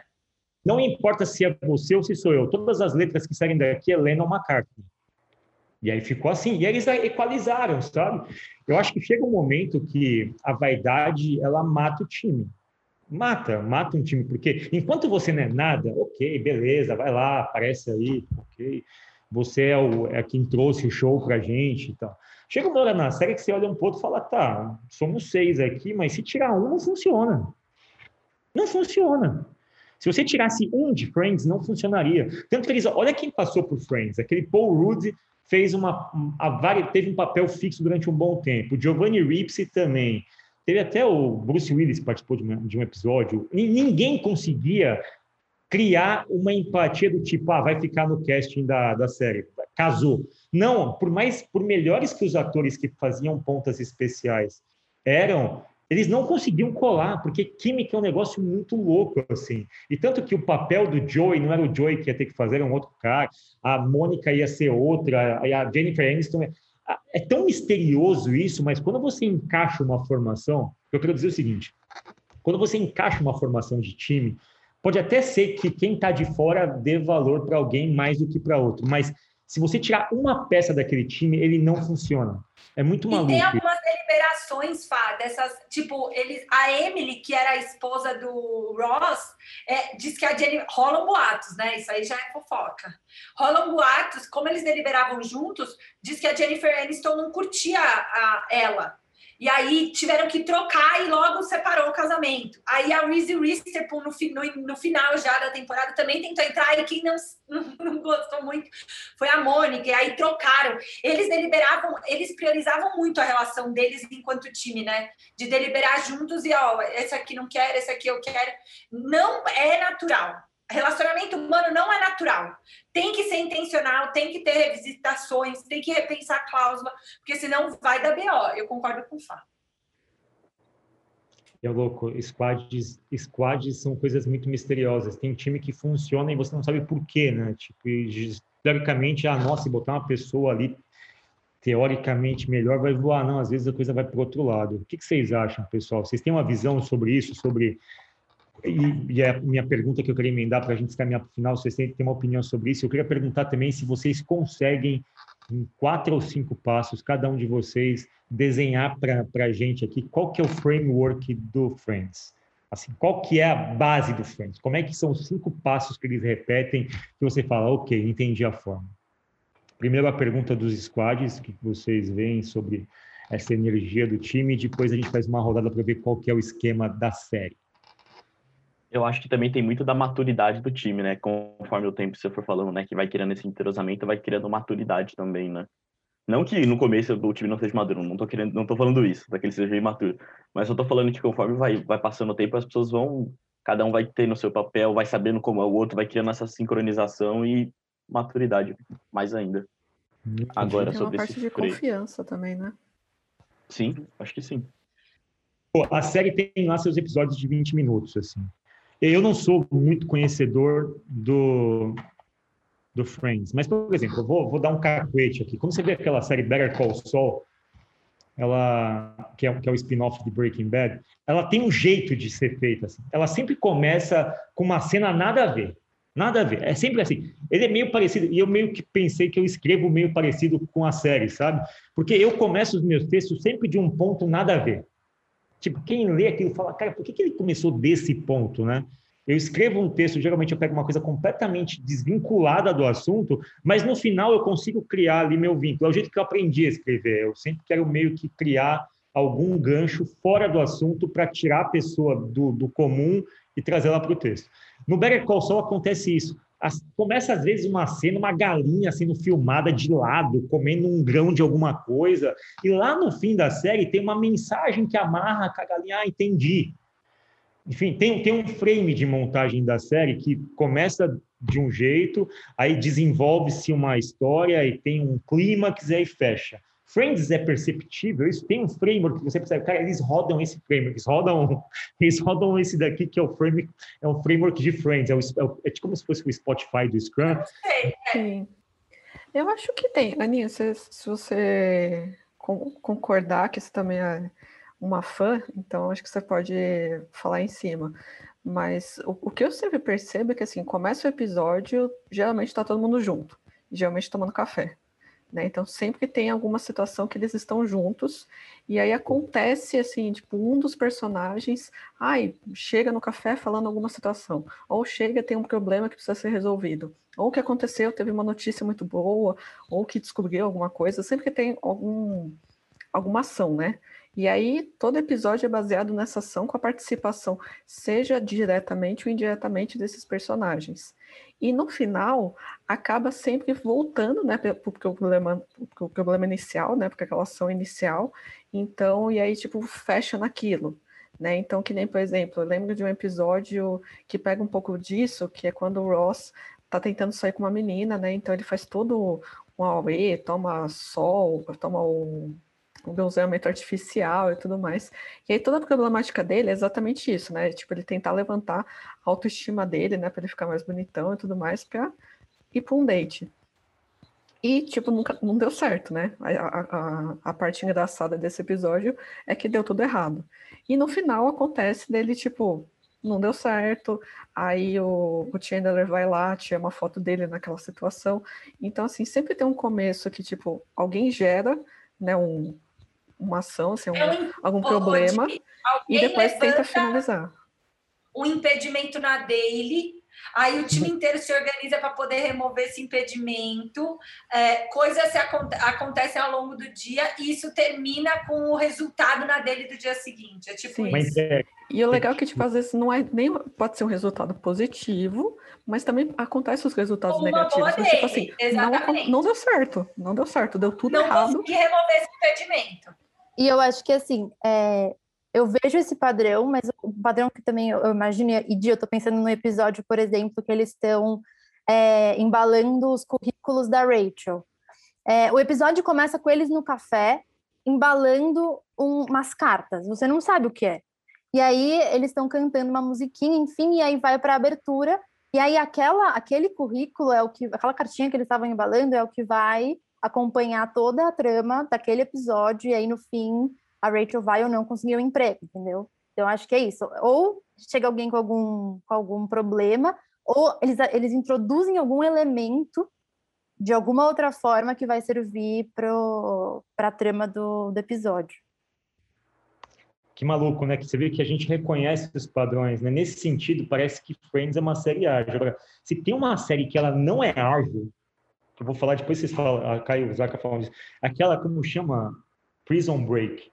Speaker 1: Não importa se é você ou se sou eu, todas as letras que saem daqui é Lennon McCartney. E aí ficou assim, e eles equalizaram, sabe? Eu acho que chega um momento que a vaidade, ela mata o time mata, mata um time, porque enquanto você não é nada, ok, beleza, vai lá, aparece aí, ok, você é, o, é quem trouxe o show pra gente e tal. Chega uma hora na série que você olha um pouco e fala, tá, somos seis aqui, mas se tirar um, não funciona. Não funciona. Se você tirasse um de Friends, não funcionaria. Tanto que eles, olha quem passou por Friends, aquele Paul Rudd fez uma, a, teve um papel fixo durante um bom tempo. Giovanni Ripsey também. Teve até o Bruce Willis participou de, de um episódio. Ninguém conseguia criar uma empatia do tipo, ah, vai ficar no casting da, da série. Casou. Não, por mais, por melhores que os atores que faziam pontas especiais eram, eles não conseguiam colar, porque química é um negócio muito louco, assim. E tanto que o papel do Joey não era o Joey que ia ter que fazer, era um outro cara. A Mônica ia ser outra, a Jennifer Aniston é tão misterioso isso, mas quando você encaixa uma formação, eu quero dizer o seguinte: quando você encaixa uma formação de time, pode até ser que quem está de fora dê valor para alguém mais do que para outro, mas se você tirar uma peça daquele time, ele não funciona. É muito maluco.
Speaker 4: E tem algumas deliberações, Fá, dessas, tipo, eles, a Emily, que era a esposa do Ross, é, diz que a Jenny, rolam boatos, né? Isso aí já é fofoca. Rolam boatos, como eles deliberavam juntos, diz que a Jennifer Aniston não curtia a, ela. E aí tiveram que trocar e logo separou o casamento. Aí a Reese Witherspoon, no, no, no, final já da temporada, também tentou entrar e quem não, não, gostou muito foi a Mônica. E aí trocaram. Eles deliberavam, eles priorizavam muito a relação deles enquanto time, né? De deliberar juntos e, ó, esse aqui não quer, esse aqui eu quero. Não é natural relacionamento humano não é natural. Tem que ser intencional, tem que ter revisitações, tem que repensar a cláusula, porque senão vai dar BO. Eu concordo com o Fá.
Speaker 1: É louco, squads, squads são coisas muito misteriosas. Tem time que funciona e você não sabe por quê, né? Tipo, teoricamente, ah, nossa, se botar uma pessoa ali teoricamente melhor vai voar. Não, às vezes a coisa vai para o outro lado. O que, que vocês acham, pessoal? Vocês têm uma visão sobre isso, sobre e, e, a minha pergunta que eu queria emendar para a gente caminhar para o final, vocês têm, têm uma opinião sobre isso. Eu queria perguntar também se vocês conseguem, em quatro ou cinco passos, cada um de vocês, desenhar para a gente aqui qual que é o framework do Friends. Assim, qual que é a base do Friends? Como é que são os cinco passos que eles repetem que você fala, ok, entendi a forma. Primeiro a pergunta dos squads, que vocês veem sobre essa energia do time, e depois a gente faz uma rodada para ver qual que é o esquema da série.
Speaker 2: Eu acho que também tem muito da maturidade do time, né? Conforme o tempo você for falando, né? Que vai criando esse entrosamento, vai criando maturidade também, né? Não que no começo o time não seja maduro, não tô querendo, não tô falando isso, para que ele seja imaturo. Mas eu tô falando que conforme vai, vai passando o tempo, as pessoas vão, cada um vai tendo o seu papel, vai sabendo como é o outro, vai criando essa sincronização e maturidade, mais ainda. Agora
Speaker 5: tem
Speaker 2: sobre
Speaker 5: uma parte de confiança também, né?
Speaker 2: Sim, acho que sim.
Speaker 1: Pô, a série tem lá seus episódios de 20 minutos, assim. Eu não sou muito conhecedor do, do Friends, mas, por exemplo, eu vou, vou dar um cacuete aqui. Como você vê aquela série Better Call Saul, ela, que é, que é o spin-off de Breaking Bad, ela tem um jeito de ser feita. Assim. Ela sempre começa com uma cena nada a ver. Nada a ver. É sempre assim. Ele é meio parecido, e eu meio que pensei que eu escrevo meio parecido com a série, sabe? Porque eu começo os meus textos sempre de um ponto nada a ver. Tipo, quem lê aquilo fala, cara, por que, que ele começou desse ponto, né? Eu escrevo um texto, geralmente eu pego uma coisa completamente desvinculada do assunto, mas no final eu consigo criar ali meu vínculo. É o jeito que eu aprendi a escrever. Eu sempre quero meio que criar algum gancho fora do assunto para tirar a pessoa do, do comum e trazê-la para o texto. No Better Call Saul acontece isso começa às vezes uma cena, uma galinha sendo filmada de lado, comendo um grão de alguma coisa, e lá no fim da série tem uma mensagem que amarra com a galinha, ah, entendi. Enfim, tem, tem um frame de montagem da série que começa de um jeito, aí desenvolve-se uma história e tem um clímax e aí fecha. Friends é perceptível, isso tem um framework que você percebe, cara, eles rodam esse framework, eles rodam, eles rodam esse daqui que é o framework, é um framework de Friends, é, o, é, é como se fosse o Spotify do Scrum.
Speaker 5: É. Sim. Eu acho que tem, Aninha, se, se você concordar que você também é uma fã, então acho que você pode falar em cima. Mas o, o que eu sempre percebo é que assim, começa o episódio, geralmente está todo mundo junto, geralmente tomando café. Né? Então, sempre tem alguma situação que eles estão juntos, e aí acontece assim, tipo, um dos personagens, ai, chega no café falando alguma situação, ou chega, tem um problema que precisa ser resolvido, ou que aconteceu, teve uma notícia muito boa, ou que descobriu alguma coisa, sempre que tem algum, alguma ação, né? E aí, todo episódio é baseado nessa ação com a participação, seja diretamente ou indiretamente desses personagens. E no final, acaba sempre voltando, né, para o problema, pro problema inicial, né, porque aquela ação inicial. Então, e aí, tipo, fecha naquilo. Né? Então, que nem, por exemplo, eu lembro de um episódio que pega um pouco disso, que é quando o Ross tá tentando sair com uma menina, né? Então ele faz todo um AUE, toma sol, toma um o bronzeamento artificial e tudo mais. E aí toda a problemática dele é exatamente isso, né? Tipo, ele tentar levantar a autoestima dele, né? Para ele ficar mais bonitão e tudo mais, para ir para um date. E, tipo, nunca, não deu certo, né? A, a, a parte engraçada desse episódio é que deu tudo errado. E no final acontece dele, tipo, não deu certo, aí o, o Chandler vai lá, tira uma foto dele naquela situação. Então, assim, sempre tem um começo que, tipo, alguém gera, né, um, uma ação, assim, um, é algum problema, e depois tenta finalizar.
Speaker 4: Um impedimento na daily, aí o time inteiro se organiza para poder remover esse impedimento, é, coisas se aconte acontecem ao longo do dia, e isso termina com o resultado na daily do dia seguinte. É tipo Sim. isso. É,
Speaker 5: e o legal é que, tipo, às vezes não é nem pode ser um resultado positivo, mas também acontece os resultados Uma negativos. Mas, tipo assim, não, não, deu certo, não deu certo, deu tudo
Speaker 4: não
Speaker 5: errado.
Speaker 4: Não consegui remover esse impedimento.
Speaker 3: E eu acho que, assim, é, eu vejo esse padrão, mas o padrão que também eu, imagino, e eu estou pensando no episódio, por exemplo, que eles estão é, embalando os currículos da Rachel. É, o episódio começa com eles no café, embalando um, umas cartas, você não sabe o que é. E aí eles estão cantando uma musiquinha, enfim, e aí vai para a abertura, e aí aquela, aquele currículo é o que, aquela cartinha que eles estavam embalando é o que vai acompanhar toda a trama daquele episódio e aí no fim a Rachel vai ou não conseguir um emprego, entendeu? Então acho que é isso. Ou chega alguém com algum, com algum problema, ou eles, eles introduzem algum elemento de alguma outra forma que vai servir para a trama do, do episódio.
Speaker 1: Que maluco, né? Que você vê que a gente reconhece os padrões, né? Nesse sentido, parece que Friends é uma série ágil. Agora, se tem uma série que ela não é ágil, eu vou falar depois vocês falam, a Caio Zaca falando disso, aquela como chama Prison Break.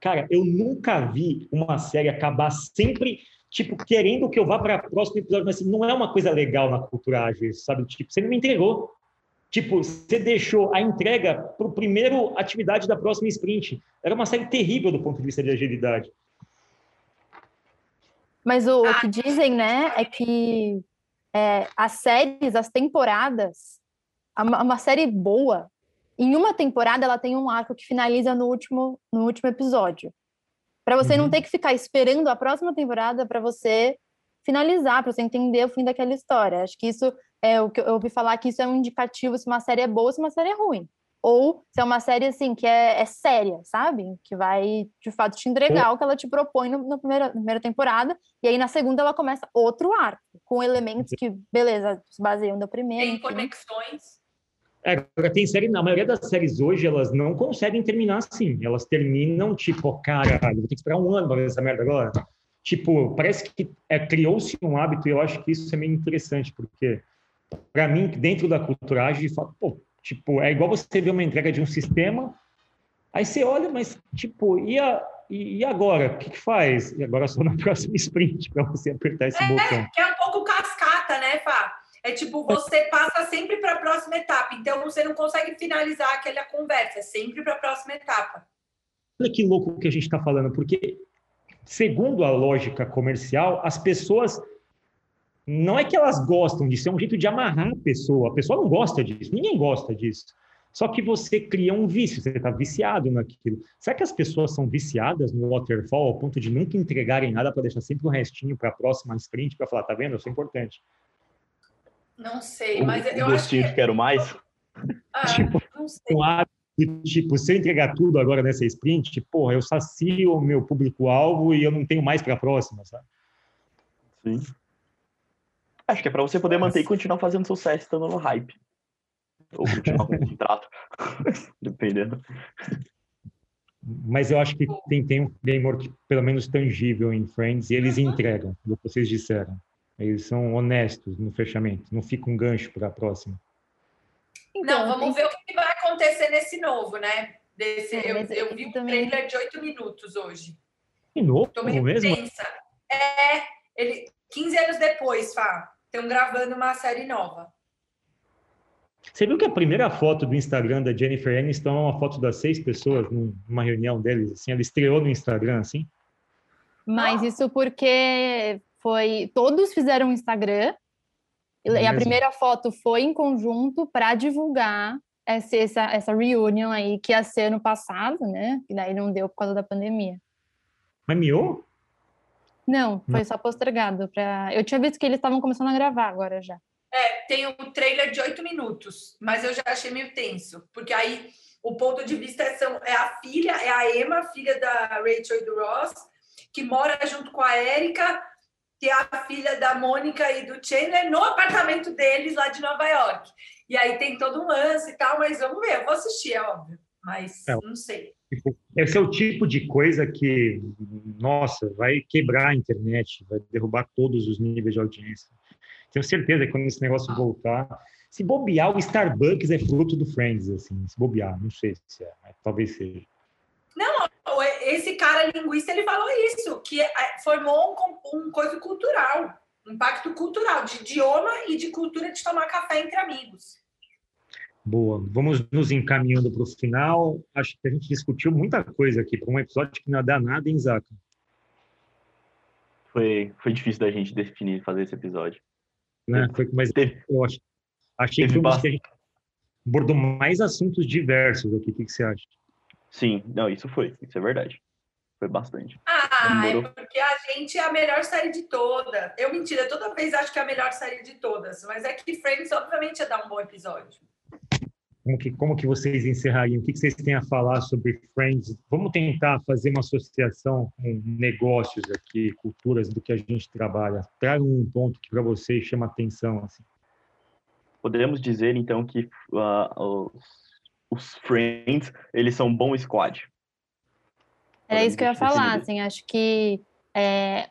Speaker 1: Cara, eu nunca vi uma série acabar sempre tipo querendo que eu vá para o próximo episódio, mas assim, não é uma coisa legal na cultura ágil, sabe? Tipo, você não me entregou. Tipo, você deixou a entrega para o primeiro atividade da próxima sprint. Era uma série terrível do ponto de vista de agilidade.
Speaker 3: Mas o, o que dizem, né, é que é, as séries, as temporadas, uma série boa, em uma temporada ela tem um arco que finaliza no último, no último episódio. Para você uhum. não ter que ficar esperando a próxima temporada para você finalizar, para você entender o fim daquela história. Acho que isso é o que eu ouvi falar que isso é um indicativo se uma série é boa, se uma série é ruim. Ou se é uma série assim que é, é séria, sabe? Que vai de fato te entregar o que ela te propõe no, na, primeira, na primeira temporada, e aí na segunda ela começa outro arco, com elementos que, beleza, se baseiam no primeiro.
Speaker 4: Tem conexões.
Speaker 1: Agora tem série, na maioria das séries hoje, elas não conseguem terminar assim. Elas terminam, tipo, caralho, vou ter que esperar um ano para ver essa merda agora. Tipo, parece que é, criou-se um hábito, e eu acho que isso é meio interessante, porque, para mim, dentro da culturagem, pô, tipo, é igual você ver uma entrega de um sistema, aí você olha, mas, tipo, e, a, e, e agora? O que, que, faz? E agora só na próxima sprint para você apertar esse
Speaker 4: é,
Speaker 1: botão.
Speaker 4: Que é um pouco cascata, né, Fá? É tipo, você passa sempre para a próxima etapa. Então, você não consegue finalizar aquela conversa, é sempre para a próxima etapa.
Speaker 1: Olha que louco que a gente está falando, porque, segundo a lógica comercial, as pessoas. Não é que elas gostam disso, é um jeito de amarrar a pessoa. A pessoa não gosta disso, ninguém gosta disso. Só que você cria um vício, você está viciado naquilo. Será que as pessoas são viciadas no waterfall ao ponto de nunca entregarem nada para deixar sempre um restinho para a próxima sprint para falar, tá vendo? Eu sou importante.
Speaker 4: Não sei, mas eu
Speaker 2: acho que... quero mais.
Speaker 4: Ah, tipo, não sei.
Speaker 1: Um tipo, se eu entregar tudo agora nessa sprint, porra, eu sacio o meu público-alvo e eu não tenho mais para a próxima, sabe?
Speaker 2: Sim. Acho que é para você poder manter e continuar fazendo sucesso estando no hype. Ou continuar com o contrato. Dependendo.
Speaker 1: Mas eu acho que tem, tem um framework pelo menos tangível em Friends e eles entregam o que vocês disseram. Eles são honestos no fechamento, não fica um gancho para a próxima.
Speaker 4: Então, não, vamos ver o que vai acontecer nesse novo, né? Desse, é, eu, eu vi um também... trailer de oito minutos hoje.
Speaker 1: De novo? Tô meio mesmo?
Speaker 4: Tensa. É, ele, 15 anos depois, Fá, estão gravando uma série nova.
Speaker 1: Você viu que a primeira foto do Instagram da Jennifer Aniston é uma foto das seis pessoas numa reunião deles, assim, ela estreou no Instagram, assim?
Speaker 3: Mas isso porque foi todos fizeram um Instagram e a mesmo? primeira foto foi em conjunto para divulgar essa, essa, essa reunião aí que ia ser ano passado, né? E daí não deu por causa da pandemia.
Speaker 1: Mas miou?
Speaker 3: Não, foi não. só postergado. Pra... Eu tinha visto que eles estavam começando a gravar agora já.
Speaker 4: É, tem um trailer de oito minutos, mas eu já achei meio tenso, porque aí o ponto de vista é, são, é a filha, é a Emma, filha da Rachel e do Ross, que mora junto com a Erika, que é a filha da Mônica e do Chandler, no apartamento deles lá de Nova York. E aí tem todo um lance e tal, mas vamos ver, eu vou assistir, é óbvio, mas é. não sei.
Speaker 1: Esse é o tipo de coisa que, nossa, vai quebrar a internet, vai derrubar todos os níveis de audiência. Tenho certeza que quando esse negócio voltar, se bobear, o Starbucks é fruto do Friends, assim, se bobear, não sei se é, talvez seja.
Speaker 4: Esse cara linguista, ele falou isso, que é, formou um, um coisa cultural, um pacto cultural, de idioma e de cultura de tomar café entre amigos.
Speaker 1: Boa. Vamos nos encaminhando para o final. Acho que a gente discutiu muita coisa aqui para um episódio que não dá nada em Zaka.
Speaker 2: Foi, foi difícil da gente definir fazer esse episódio.
Speaker 1: Né? Foi, mas teve, eu achei, achei que a gente abordou mais assuntos diversos aqui. O que, que você acha?
Speaker 2: Sim, não, isso foi. Isso é verdade. Foi bastante.
Speaker 4: Ah, é porque a gente é a melhor série de todas. Eu mentira, toda vez acho que é a melhor série de todas. Mas é que Friends, obviamente, ia dar um bom episódio.
Speaker 1: Como que, como que vocês encerrariam? O que, que vocês têm a falar sobre Friends? Vamos tentar fazer uma associação com negócios aqui, culturas do que a gente trabalha. Traga um ponto que para vocês chama atenção. Assim.
Speaker 2: Podemos dizer, então, que uh, os, os Friends, eles são um bom squad.
Speaker 3: É isso que eu ia falar, assim, acho que é,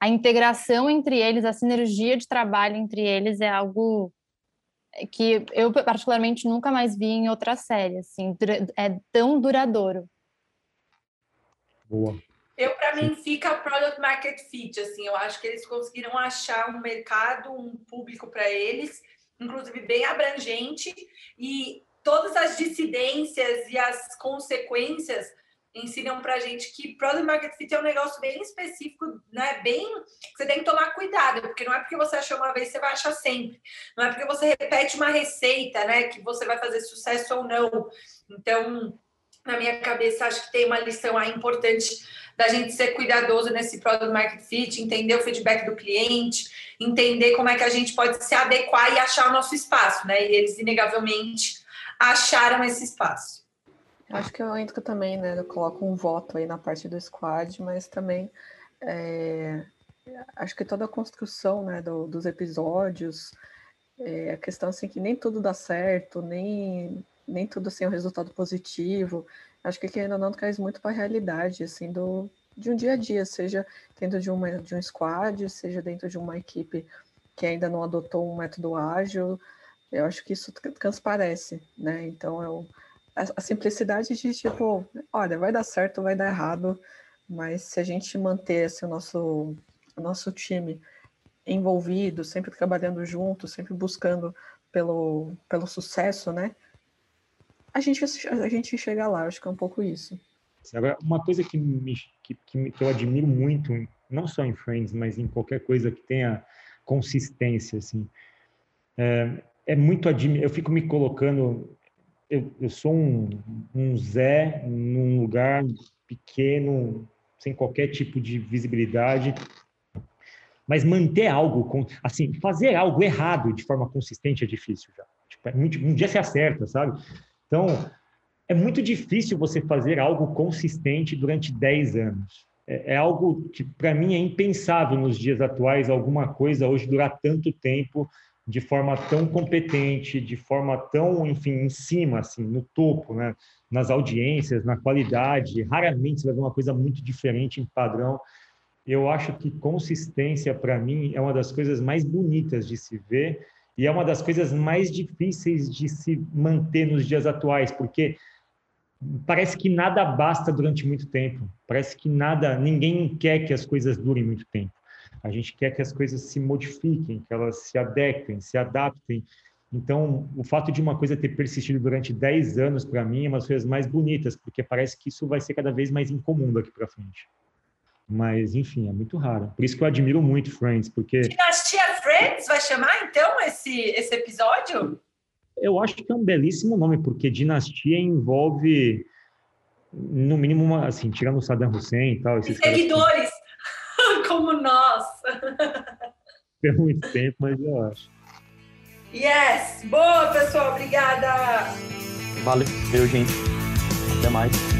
Speaker 3: a integração entre eles, a sinergia de trabalho entre eles é algo que eu particularmente nunca mais vi em outra série, assim, é tão duradouro.
Speaker 1: Boa.
Speaker 4: Eu, para mim, fica product market fit, assim, eu acho que eles conseguiram achar um mercado, um público para eles, inclusive bem abrangente, e todas as dissidências e as consequências ensinam para a gente que Product Market Fit é um negócio bem específico, né? Bem, você tem que tomar cuidado, porque não é porque você achou uma vez você vai achar sempre. Não é porque você repete uma receita, né? Que você vai fazer sucesso ou não. Então, na minha cabeça, acho que tem uma lição aí importante da gente ser cuidadoso nesse Product Market Fit, entender o feedback do cliente, entender como é que a gente pode se adequar e achar o nosso espaço, né? E eles, inegavelmente, acharam esse espaço.
Speaker 5: Acho que eu entro também, né? Eu coloco um voto aí na parte do squad, mas também é, acho que toda a construção né, do, dos episódios, é, a questão assim que nem tudo dá certo, nem, nem tudo assim, é um resultado positivo. Acho que ainda não traz muito para a realidade assim, do, de um dia a dia, seja dentro de, uma, de um squad, seja dentro de uma equipe que ainda não adotou um método ágil. Eu acho que isso transparece, né? Então eu a, simplicidade de tipo, olha, vai dar certo, vai dar errado, mas se a gente manter esse nosso, o nosso time envolvido, sempre trabalhando junto, sempre buscando pelo, pelo sucesso, né? A gente, a gente chega lá, acho que é um pouco isso.
Speaker 1: Agora, uma coisa que, me, que, que, eu admiro muito, não só em Friends, mas em qualquer coisa que tenha consistência, assim, é, é muito. Eu fico me colocando eu, eu sou um, um Zé num lugar pequeno, sem qualquer tipo de visibilidade, mas manter algo, assim, fazer algo errado de forma consistente é difícil já. Tipo, é muito, um dia se acerta, sabe? Então, é muito difícil você fazer algo consistente durante 10 anos. É, é algo que, para mim, é impensável nos dias atuais alguma coisa hoje durar tanto tempo de forma tão competente, de forma tão, enfim, em cima, assim, no topo, né? nas audiências, na qualidade. Raramente você vai ver uma coisa muito diferente em padrão. Eu acho que consistência, para mim, é uma das coisas mais bonitas de se ver e é uma das coisas mais difíceis de se manter nos dias atuais, porque parece que nada basta durante muito tempo. Parece que nada, ninguém quer que as coisas durem muito tempo. A gente quer que as coisas se modifiquem, que elas se adequem, se adaptem. Então, o fato de uma coisa ter persistido durante 10 anos, para mim, é uma das coisas mais bonitas, porque parece que isso vai ser cada vez mais incomum daqui para frente. Mas, enfim, é muito raro. Por isso que eu admiro muito Friends, porque...
Speaker 4: Dinastia Friends vai chamar, então, esse, esse episódio?
Speaker 1: Eu acho que é um belíssimo nome, porque dinastia envolve, no mínimo, uma, assim, tirando o Saddam Hussein e tal...
Speaker 4: Esses seguidores, como nós.
Speaker 1: Tem muito tempo, mas eu acho.
Speaker 4: Yes! Boa, pessoal. Obrigada!
Speaker 2: Valeu, gente. Até mais.